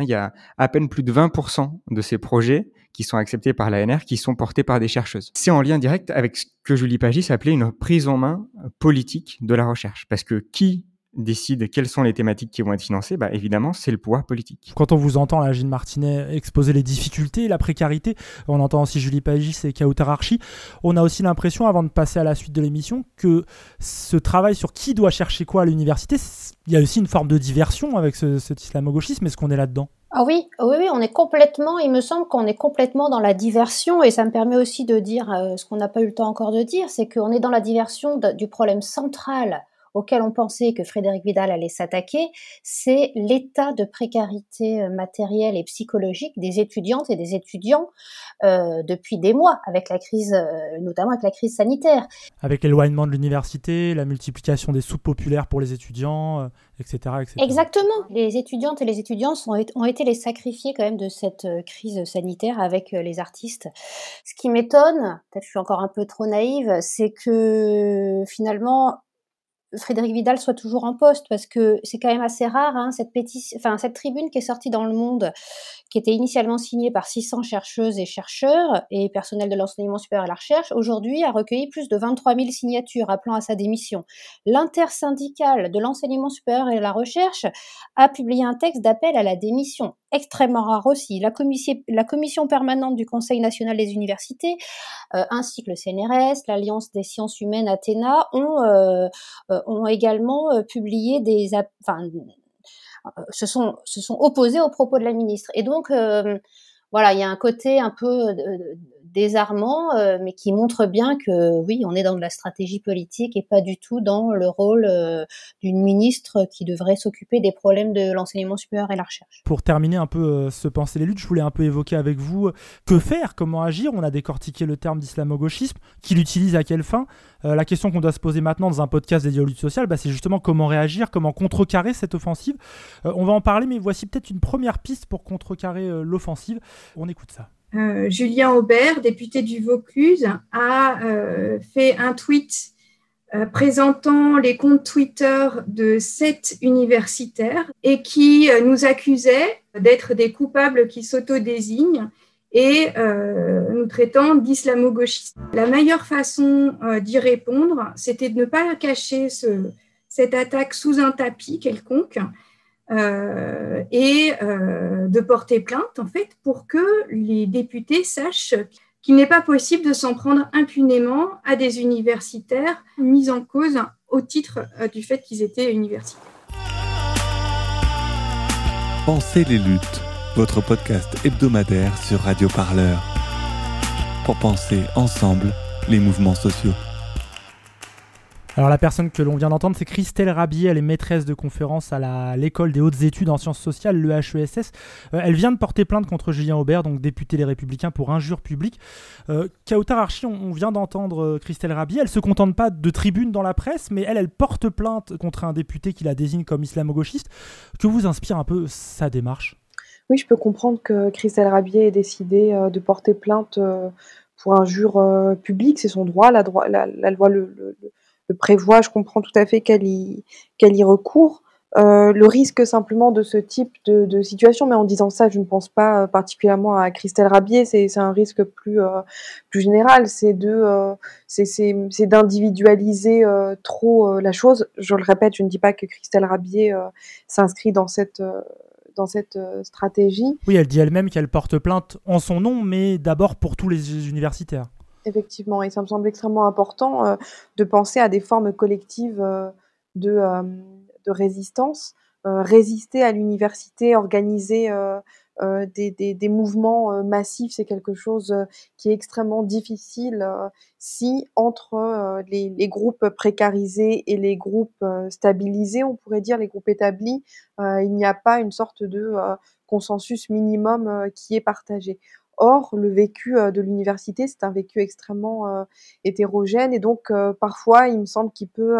Il y a à peine plus de 20% de ces projets qui sont acceptés par l'ANR qui sont portés par des chercheuses. C'est en lien direct avec ce que Julie Pagis appelait une prise en main politique de la recherche. Parce que qui décide quelles sont les thématiques qui vont être financées, bah évidemment, c'est le pouvoir politique. Quand on vous entend, là, Gilles Martinet, exposer les difficultés, la précarité, on entend aussi Julie Pagis et Kautar Archi, on a aussi l'impression, avant de passer à la suite de l'émission, que ce travail sur qui doit chercher quoi à l'université, il y a aussi une forme de diversion avec ce, cet islamo-gauchisme. Est-ce qu'on est là-dedans? Ah oui, oui, oui, on est complètement, il me semble qu'on est complètement dans la diversion et ça me permet aussi de dire euh, ce qu'on n'a pas eu le temps encore de dire, c'est qu'on est dans la diversion du problème central auquel on pensait que Frédéric Vidal allait s'attaquer, c'est l'état de précarité euh, matérielle et psychologique des étudiantes et des étudiants euh, depuis des mois, avec la crise, euh, notamment avec la crise sanitaire. Avec l'éloignement de l'université, la multiplication des soupes populaires pour les étudiants, euh, etc., etc., Exactement. Les étudiantes et les étudiants sont, ont été les sacrifiés quand même de cette crise sanitaire avec les artistes. Ce qui m'étonne, peut-être je suis encore un peu trop naïve, c'est que finalement Frédéric Vidal soit toujours en poste parce que c'est quand même assez rare hein, cette pétition, enfin cette tribune qui est sortie dans le Monde, qui était initialement signée par 600 chercheuses et chercheurs et personnel de l'enseignement supérieur et la recherche, aujourd'hui a recueilli plus de 23 000 signatures appelant à sa démission. L'intersyndicale de l'enseignement supérieur et la recherche a publié un texte d'appel à la démission extrêmement rare aussi. La commission, la commission permanente du Conseil national des universités, euh, ainsi que le CNRS, l'Alliance des sciences humaines Athéna, ont, euh, euh, ont également publié des, enfin, se sont, se sont opposés aux propos de la ministre. Et donc, voilà, il y a un côté un peu désarmant, euh, mais qui montre bien que oui, on est dans de la stratégie politique et pas du tout dans le rôle euh, d'une ministre qui devrait s'occuper des problèmes de l'enseignement supérieur et la recherche. Pour terminer un peu euh, ce penser les luttes, je voulais un peu évoquer avec vous que faire, comment agir? On a décortiqué le terme d'islamo-gauchisme, qui l'utilise à quelle fin? la question qu'on doit se poser maintenant dans un podcast dédié aux luttes sociales, bah, c'est justement comment réagir, comment contrecarrer cette offensive. on va en parler, mais voici peut-être une première piste pour contrecarrer l'offensive. On écoute ça. Euh, Julien Aubert, député du Vaucluse, a euh, fait un tweet euh, présentant les comptes Twitter de sept universitaires et qui nous accusait d'être des coupables qui s'autodésignent et nous traitant d'islamo-gauchistes. La meilleure façon d'y répondre, c'était de ne pas cacher cette attaque sous un tapis quelconque, et euh, de porter plainte, en fait, pour que les députés sachent qu'il n'est pas possible de s'en prendre impunément à des universitaires mis en cause au titre euh, du fait qu'ils étaient universitaires. Pensez les luttes, votre podcast hebdomadaire sur Radio Parleur. Pour penser ensemble les mouvements sociaux. Alors la personne que l'on vient d'entendre, c'est Christelle Rabier, elle est maîtresse de conférence à l'école des hautes études en sciences sociales, le HESS. Euh, elle vient de porter plainte contre Julien Aubert, donc député des Républicains, pour injure publique. Euh, Kautar Archi, on, vient d'entendre euh, Christelle Rabier, elle se contente pas de tribune dans la presse, mais elle, elle porte plainte contre un député qui la désigne comme islamo-gauchiste. Que vous inspire un peu sa démarche? Oui, je peux comprendre que Christelle Rabier ait décidé de porter plainte pour injure publique, c'est son droit, la, loi prévoit, je comprends tout à fait qu'elle y, recourt. Euh, le risque simplement de ce type de, situation, mais en disant ça, je ne pense pas euh, particulièrement à Christelle Rabier, c'est, un risque plus, euh, plus général, c'est, c'est, d'individualiser trop la chose. Je le répète, je ne dis pas que Christelle Rabier s'inscrit dans cette, dans cette stratégie. Oui, elle dit elle-même qu'elle porte plainte en son nom, mais d'abord pour tous les universitaires. Effectivement, et ça me semble extrêmement important euh, de penser à des formes collectives euh, de, euh, de résistance. résister à l'université, organiser des, mouvements massifs, c'est quelque chose qui est extrêmement difficile si entre les, les, groupes précarisés et les groupes stabilisés, on pourrait dire les groupes établis, il n'y a pas une sorte de consensus minimum qui est partagé. Or, le vécu de l'université, c'est un vécu extrêmement hétérogène et donc parfois, il me semble qu'il peut,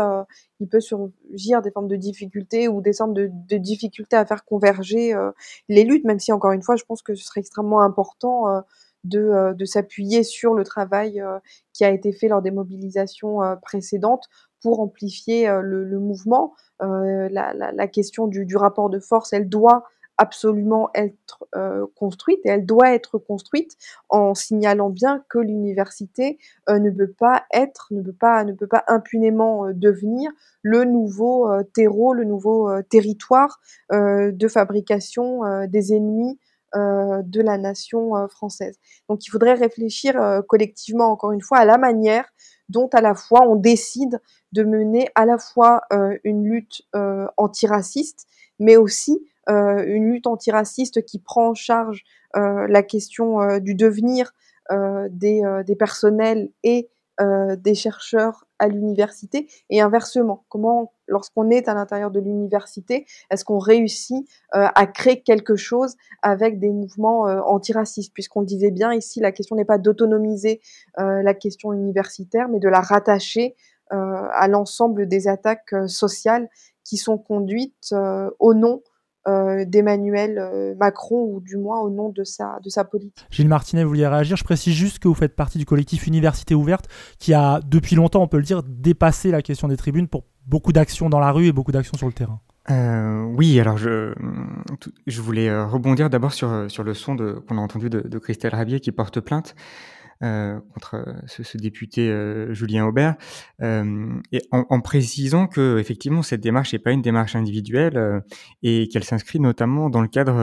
il peut surgir des formes de difficultés ou des formes de, difficultés à faire converger les luttes, même si encore une fois, je pense que ce serait extrêmement important de, s'appuyer sur le travail qui a été fait lors des mobilisations précédentes pour amplifier le, mouvement. La, question du rapport de force, elle doit absolument être euh, construite et elle doit être construite en signalant bien que l'université euh, ne peut pas être, ne peut pas, ne peut pas impunément euh, devenir le nouveau terreau, le nouveau territoire de fabrication des ennemis de la nation française. Donc il faudrait réfléchir collectivement, encore une fois, à la manière dont à la fois on décide de mener à la fois une lutte antiraciste, mais aussi une lutte antiraciste qui prend en charge euh, la question euh, du devenir des, des, personnels et des chercheurs à l'université et inversement. Comment, lorsqu'on est à l'intérieur de l'université, est-ce qu'on réussit à créer quelque chose avec des mouvements antiracistes? Puisqu'on disait bien ici, la question n'est pas d'autonomiser la question universitaire, mais de la rattacher à l'ensemble des attaques sociales qui sont conduites au nom euh, d'Emmanuel euh, Macron, ou du moins au nom de sa, de sa politique. Gilles Martinet, vous vouliez réagir. Je précise juste que vous faites partie du collectif Université Ouverte, qui a, depuis longtemps, on peut le dire, dépassé la question des tribunes pour beaucoup d'actions dans la rue et beaucoup d'actions sur le terrain. Euh, oui, alors je, je voulais euh, rebondir d'abord sur, sur le son qu'on a entendu de, de, Christelle Rabier qui porte plainte euh, contre ce, ce député euh, Julien Aubert, euh, et en, précisant que effectivement cette démarche n'est pas une démarche individuelle et qu'elle s'inscrit notamment dans le cadre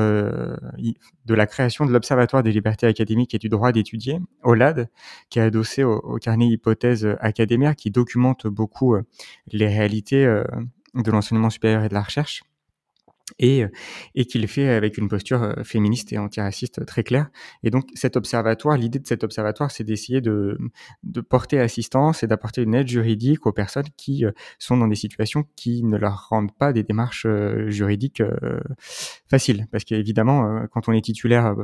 de la création de l'Observatoire des libertés académiques et du droit d'étudier, OLAD, qui est adossé au, au carnet hypothèse académique qui documente beaucoup les réalités de l'enseignement supérieur et de la recherche et, et qu'il fait avec une posture euh, féministe et antiraciste très claire. Et donc cet observatoire, l'idée de cet observatoire, c'est d'essayer de, de porter assistance et d'apporter une aide juridique aux personnes qui euh, sont dans des situations qui ne leur rendent pas des démarches euh, juridiques faciles. Parce qu'évidemment, quand on est titulaire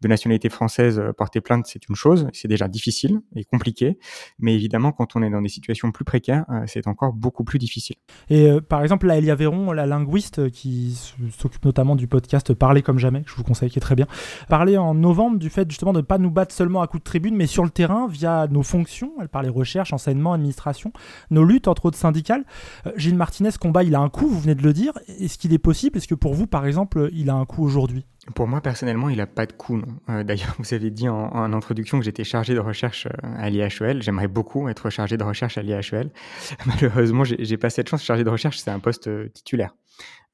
de nationalité française, porter plainte, c'est une chose, c'est déjà difficile et compliqué. Mais évidemment, quand on est dans des situations plus précaires, c'est encore beaucoup plus difficile. Et par exemple, là, Elia Véron, la linguiste qui s'occupe notamment du podcast Parler comme jamais, je vous conseille, qui est très bien. Parler en novembre du fait justement de ne pas nous battre seulement à coups de tribune, mais sur le terrain via nos fonctions. Elle parlait recherche, enseignement, administration, nos luttes entre autres syndicales. Euh, Gilles Martinez, combat, il a un coût, vous venez de le dire. Est-ce qu'il est possible? Est-ce que pour vous, par exemple, il a un coût aujourd'hui? Pour moi, personnellement, il n'a pas de coût. Euh, D'ailleurs, vous avez dit en, introduction que j'étais chargé de recherche euh, à l'IHEL. J'aimerais beaucoup être chargé de recherche à l'IHEL. Malheureusement, j'ai pas cette chance. Chargé de recherche, c'est un poste titulaire.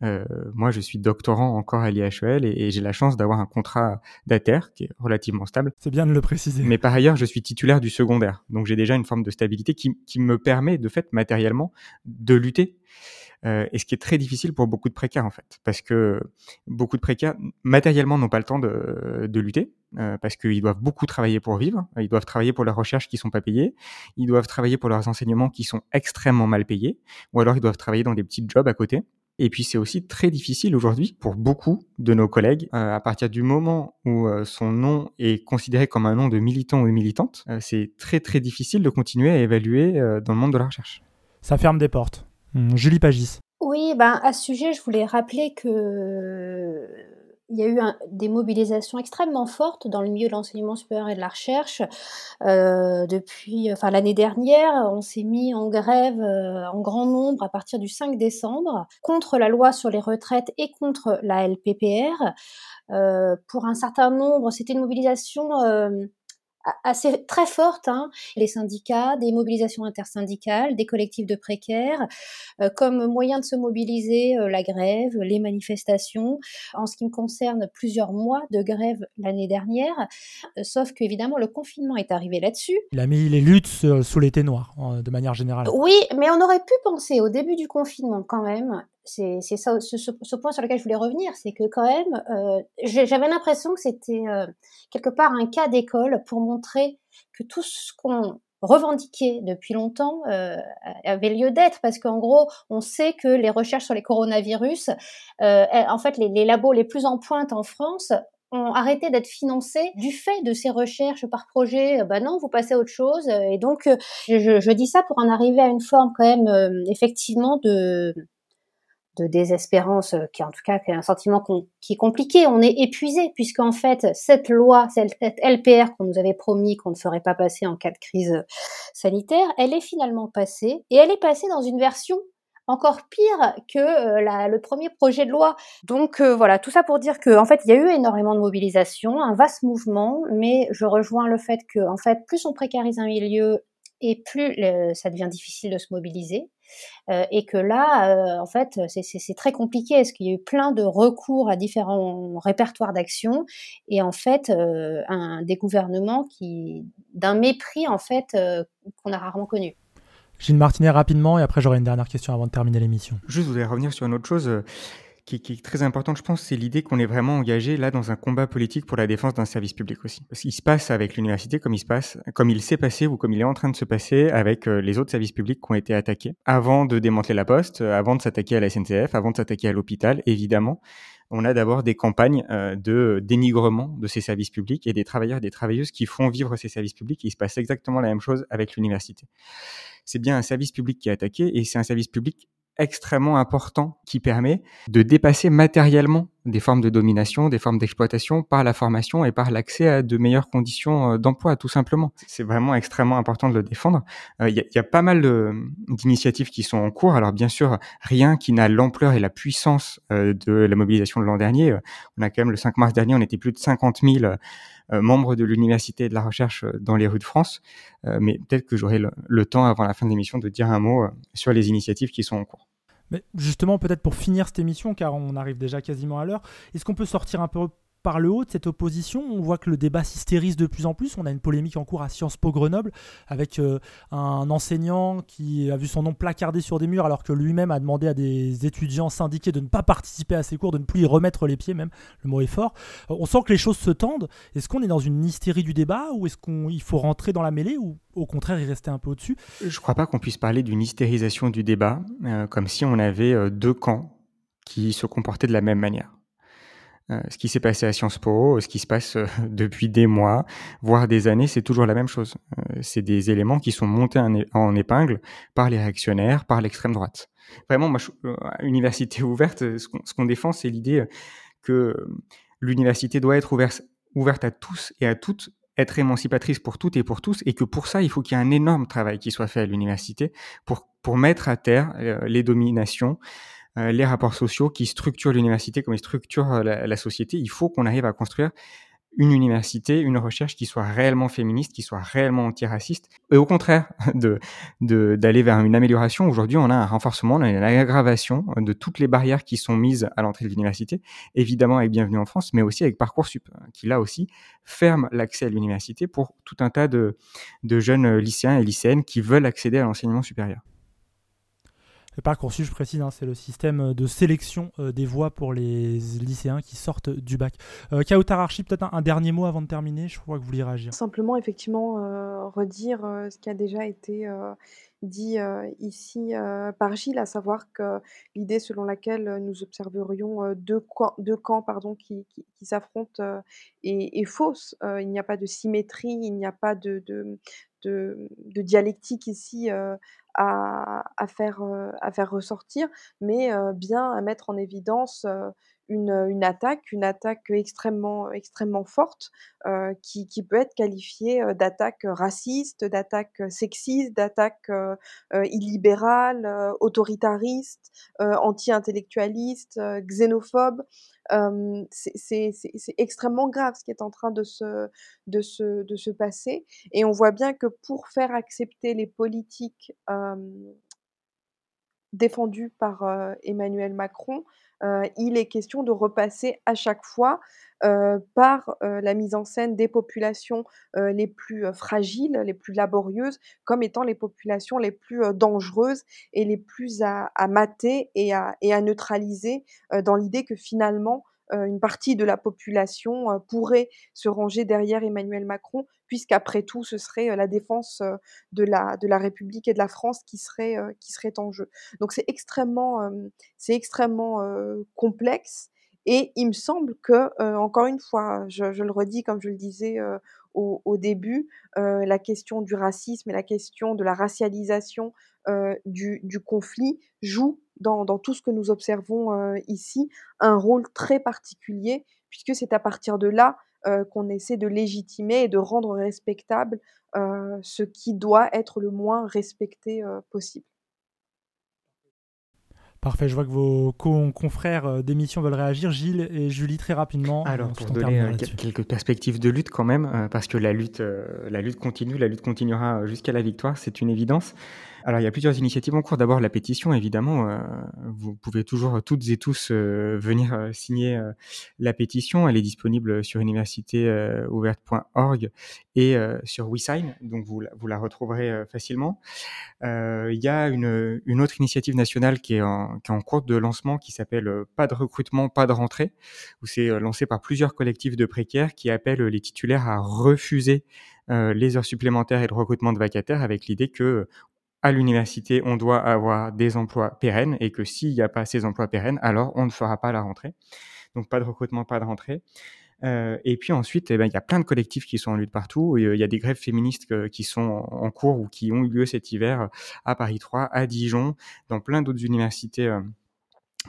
Euh, moi, je suis doctorant encore à l'IHEL et, et j'ai la chance d'avoir un contrat d'ATER qui est relativement stable. C'est bien de le préciser. Mais par ailleurs, je suis titulaire du secondaire. Donc, j'ai déjà une forme de stabilité qui, qui, me permet, de fait, matériellement, de lutter. Euh, et ce qui est très difficile pour beaucoup de précaires, en fait. Parce que beaucoup de précaires, matériellement, n'ont pas le temps de, de lutter. Euh, parce qu'ils doivent beaucoup travailler pour vivre. Ils doivent travailler pour leurs recherches qui sont pas payées. Ils doivent travailler pour leurs enseignements qui sont extrêmement mal payés. Ou alors, ils doivent travailler dans des petits jobs à côté. Et puis c'est aussi très difficile aujourd'hui pour beaucoup de nos collègues, euh, à partir du moment où euh, son nom est considéré comme un nom de militant ou de militante, euh, c'est très très difficile de continuer à évaluer euh, dans le monde de la recherche. Ça ferme des portes. Hum, Julie Pagis. Oui, ben, à ce sujet, je voulais rappeler que il y a eu des mobilisations extrêmement fortes dans le milieu de l'enseignement supérieur et de la recherche. Euh, depuis, enfin l'année dernière, on s'est mis en grève euh, en grand nombre à partir du 5 décembre contre la loi sur les retraites et contre la LPPR. Euh, pour un certain nombre, c'était une mobilisation euh, assez très forte, hein, les syndicats, des mobilisations intersyndicales, des collectifs de précaires, euh, comme moyen de se mobiliser, euh, la grève, les manifestations. En ce qui me concerne, plusieurs mois de grève l'année dernière, euh, sauf qu'évidemment le confinement est arrivé là-dessus. Il a mis les luttes sous l'été noir, de manière générale. Oui, mais on aurait pu penser au début du confinement quand même c'est ça ce, ce, point sur lequel je voulais revenir, c'est que quand même, euh, j'avais l'impression que c'était euh, quelque part un cas d'école pour montrer que tout ce qu'on revendiquait depuis longtemps euh, avait lieu d'être, parce qu'en gros, on sait que les recherches sur les coronavirus, euh, en fait, les, les labos les plus en pointe en France ont arrêté d'être financés du fait de ces recherches par projet. Ben non, vous passez à autre chose. Et donc, je, je, dis ça pour en arriver à une forme quand même, effectivement, de de désespérance, euh, qui en tout cas qui est un sentiment qui est compliqué. On est épuisé puisqu'en fait cette loi, cette LPR qu'on nous avait promis qu'on ne ferait pas passer en cas de crise sanitaire, elle est finalement passée et elle est passée dans une version encore pire que euh, le premier projet de loi. Donc euh, voilà, tout ça pour dire que en fait il y a eu énormément de mobilisation, un vaste mouvement, mais je rejoins le fait que en fait plus on précarise un milieu et plus ça devient difficile de se mobiliser. Euh, et que là, euh, en fait, c'est très compliqué parce qu'il y a eu plein de recours à différents répertoires d'action et en fait, euh, un, des gouvernements qui, d'un mépris en fait qu'on a rarement connu? Gilles Martinet, rapidement, et après j'aurai une dernière question avant de terminer l'émission. Juste, je voudrais revenir sur une autre chose qui, qui, est très importante, je pense, c'est l'idée qu'on est vraiment engagé là dans un combat politique pour la défense d'un service public aussi. Parce qu'il se passe avec l'université comme il se passe, comme il s'est passé ou comme il est en train de se passer avec euh, les autres services publics qui ont été attaqués. Avant de démanteler la poste, euh, avant de s'attaquer à la SNCF, avant de s'attaquer à l'hôpital, évidemment, on a d'abord des campagnes euh, de dénigrement de ces services publics et des travailleurs et des travailleuses qui font vivre ces services publics. Il se passe exactement la même chose avec l'université. C'est bien un service public qui est attaqué et c'est un service public extrêmement important qui permet de dépasser matériellement des formes de domination, des formes d'exploitation par la formation et par l'accès à de meilleures conditions euh, d'emploi, tout simplement. C'est vraiment extrêmement important de le défendre. Il y, y, a pas mal d'initiatives qui sont en cours. Alors bien sûr, rien qui n'a l'ampleur et la puissance de la mobilisation de l'an dernier. On a quand même le 5 mars dernier, on était plus de 50 000 membres de l'université de la recherche dans les rues de France. mais peut-être que j'aurai le, le, temps avant la fin de l'émission de dire un mot sur les initiatives qui sont en cours. Mais justement, peut-être pour finir cette émission, car on arrive déjà quasiment à l'heure, est-ce qu'on peut sortir un peu par le haut de cette opposition. On voit que le débat s'hystérise de plus en plus. On a une polémique en cours à Sciences Po Grenoble avec euh, un enseignant qui a vu son nom placardé sur des murs alors que lui-même a demandé à des étudiants syndiqués de ne pas participer à ses cours, de ne plus y remettre les pieds même. Le mot est fort. Euh, on sent que les choses se tendent. Est-ce qu'on est dans une hystérie du débat ou est-ce qu'il faut rentrer dans la mêlée ou au contraire y rester un peu au-dessus? Je ne crois pas qu'on puisse parler d'une hystérisation du débat euh, comme si on avait deux camps qui se comportaient de la même manière. Euh, ce qui s'est passé à Sciences Po, ce qui se passe euh, depuis des mois, voire des années, c'est toujours la même chose. Euh, c'est des éléments qui sont montés en, épingle par les réactionnaires, par l'extrême droite. Vraiment, moi, université ouverte, ce qu'on défend, c'est l'idée que l'université doit être ouverte, à tous et à toutes être émancipatrice pour toutes et pour tous, et que pour ça, il faut qu'il y ait un énorme travail qui soit fait à l'université pour, mettre à terre les dominations, les rapports sociaux qui structurent l'université, comme ils structurent euh, la, société. Il faut qu'on arrive à construire une université, une recherche qui soit réellement féministe, qui soit réellement antiraciste, et au contraire de d'aller vers une amélioration. Aujourd'hui, on a un renforcement, on a une aggravation de toutes les barrières qui sont mises à l'entrée de l'université, évidemment avec Bienvenue en France, mais aussi avec Parcoursup, qui là aussi ferme l'accès à l'université pour tout un tas de, de jeunes lycéens et lycéennes qui veulent accéder à l'enseignement supérieur. Parcoursup, je précise, hein, c'est le système de sélection euh, des voies pour les lycéens qui sortent du bac. Euh, peut-être un, dernier mot avant de terminer, je crois que vous voulez réagir. Simplement, effectivement, euh, redire euh, ce qui a déjà été dit ici par Gilles, à savoir que l'idée selon laquelle nous observerions deux, camps, pardon, qui, s'affrontent est, fausse. il n'y a pas de symétrie, il n'y a pas de, de dialectique ici à, faire, à faire ressortir, mais bien à mettre en évidence une, une, attaque, une attaque extrêmement, extrêmement forte, qui, qui, peut être qualifiée d'attaque raciste, d'attaque sexiste, d'attaque illibérale, autoritariste, anti-intellectualiste, xénophobe c'est extrêmement grave ce qui est en train de se, de, se, de se passer. Et on voit bien que pour faire accepter les politiques défendues par Emmanuel Macron, il est question de repasser à chaque fois par la mise en scène des populations les plus fragiles, les plus laborieuses, comme étant les populations les plus dangereuses et les plus à, mater et à, neutraliser, dans l'idée que finalement, une partie de la population pourrait se ranger derrière Emmanuel Macron, puisqu'après tout, ce serait la défense de la, de la République et de la France qui serait, qui serait en jeu. Donc c'est extrêmement, c'est extrêmement complexe. Et il me semble que, encore une fois, je, le redis comme je le disais au, début, la question du racisme et la question de la racialisation du, du, conflit joue dans, dans, tout ce que nous observons ici un rôle très particulier, puisque c'est à partir de là qu'on essaie de légitimer et de rendre respectable ce qui doit être le moins respecté possible. Parfait, je vois que vos confrères euh, d'émission veulent réagir. Gilles et Julie, très rapidement. Alors, pour donner euh, quelques perspectives de lutte quand même, euh, parce que la lutte, la lutte continue, la lutte continuera jusqu'à la victoire, c'est une évidence. Alors, il y a plusieurs initiatives en cours. D'abord, la pétition, évidemment. Euh, vous pouvez toujours toutes et tous euh, venir euh, signer la pétition. Elle est disponible sur universitéouverte.org et sur WeSign, donc vous, vous la retrouverez facilement. Il y a une, une, autre initiative nationale qui est, en, qui est en cours de lancement qui s'appelle Pas de recrutement, pas de rentrée, où c'est lancé par plusieurs collectifs de précaires qui appellent les titulaires à refuser les heures supplémentaires et le recrutement de vacataires avec l'idée que à l'université, on doit avoir des emplois pérennes et que s'il n'y a pas ces emplois pérennes, alors on ne fera pas la rentrée. Donc pas de recrutement, pas de rentrée. Euh, et puis ensuite, eh ben, il y a plein de collectifs qui sont en lutte partout. Il y a des grèves féministes euh, qui sont en cours ou qui ont eu lieu cet hiver à Paris 3, à Dijon, dans plein d'autres universités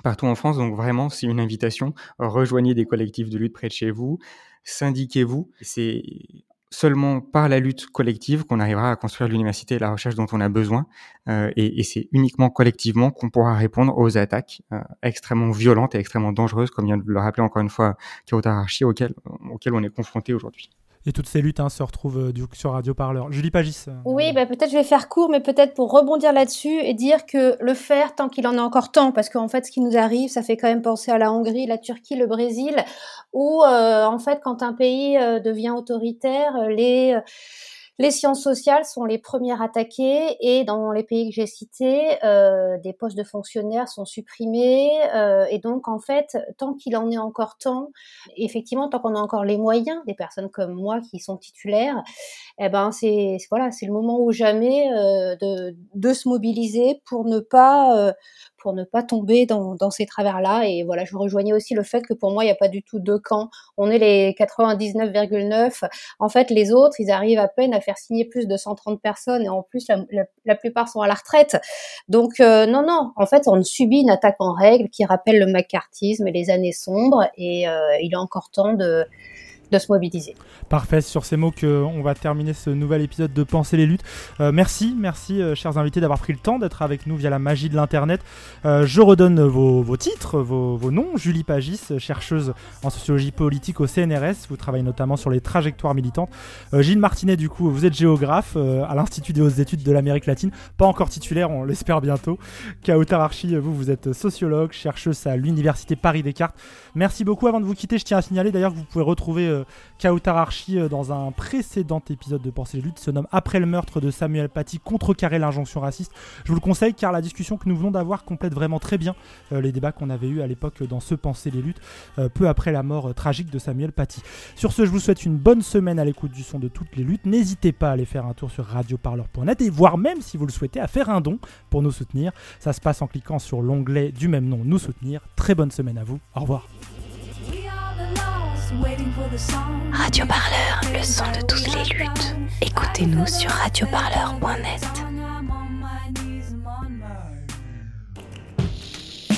partout en France. Donc vraiment, c'est une invitation. Rejoignez des collectifs de lutte près de chez vous, syndiquez-vous. C'est seulement par la lutte collective qu'on arrivera à construire l'université et la recherche dont on a besoin. Euh, et, c'est uniquement collectivement qu'on pourra répondre aux attaques euh, extrêmement violentes et extrêmement dangereuses, comme vient de le rappeler encore une fois Kyotararchi, auxquelles, auxquelles on est confronté aujourd'hui. Et toutes ces luttes hein, se retrouvent euh, sur Radio Parleur. Julie Pagis. euh, Oui, bah, peut-être je vais faire court, mais peut-être pour rebondir là-dessus et dire que le faire tant qu'il en a encore temps, parce qu'en fait, ce qui nous arrive, ça fait quand même penser à la Hongrie, la Turquie, le Brésil, où euh, en fait, quand un pays devient autoritaire, les les sciences sociales sont les premières attaquées et dans les pays que j'ai cités, euh, des postes de fonctionnaires sont supprimés euh, et donc en fait, tant qu'il en est encore temps, effectivement, tant qu'on a encore les moyens, des personnes comme moi qui sont titulaires, eh ben c'est voilà, c'est le moment ou jamais euh, de, se mobiliser pour ne pas pour ne pas tomber dans, ces travers-là. Et voilà, je rejoignais aussi le fait que pour moi, il n'y a pas du tout deux camps. On est les 99,9. En fait, les autres, ils arrivent à peine à faire signer plus de 130 personnes et en plus, la plupart sont à la retraite. Donc, euh, non, non, en fait, on subit une attaque en règle qui rappelle le macartisme et les années sombres et euh, il est encore temps de, se mobiliser. Parfait, sur ces mots qu'on va terminer ce nouvel épisode de Penser les luttes. Euh, merci, merci, euh, chers invités, d'avoir pris le temps d'être avec nous via la magie de l'Internet. Euh, je redonne vos, titres, vos, noms. Julie Pagis, chercheuse en sociologie politique au CNRS. Vous travaillez notamment sur les trajectoires militantes. Gilles Martinet, du coup, vous êtes géographe à l'Institut des hautes études de l'Amérique latine. Pas encore titulaire, on l'espère bientôt. Kautar Archi, vous, vous êtes sociologue, chercheuse à l'Université Paris-Descartes. Merci beaucoup. Avant de vous quitter, je tiens à signaler d'ailleurs que vous pouvez retrouver euh, Kautar Archi euh, dans un précédent épisode de Pensée les luttes. Se nomme Après le meurtre de Samuel Paty, contrecarrer l'injonction raciste. Je vous le conseille car la discussion que nous venons d'avoir complète vraiment très bien euh, les débats qu'on avait eus à l'époque dans ce Penser les luttes, euh, peu après la mort tragique de Samuel Paty. Sur ce, je vous souhaite une bonne semaine à l'écoute du son de toutes les luttes. N'hésitez pas à aller faire un tour sur radioparleur.net et voire même, si vous le souhaitez, à faire un don pour nous soutenir. Ça se passe en cliquant sur l'onglet du même nom, nous soutenir. Très bonne semaine à vous. Au revoir. Radio Parleur, le son de toutes les luttes. Écoutez-nous sur radioparleur.net.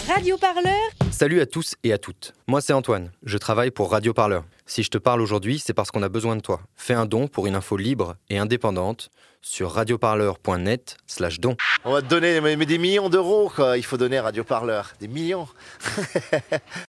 Radio Parleur Salut à tous et à toutes. Moi c'est Antoine, je travaille pour Radio Parleur. Si je te parle aujourd'hui, c'est parce qu'on a besoin de toi. Fais un don pour une info libre et indépendante sur radioparleur.net slash don. On va te donner mais, mais des millions d'euros, quoi. Il faut donner à Radio Parleur. Des millions.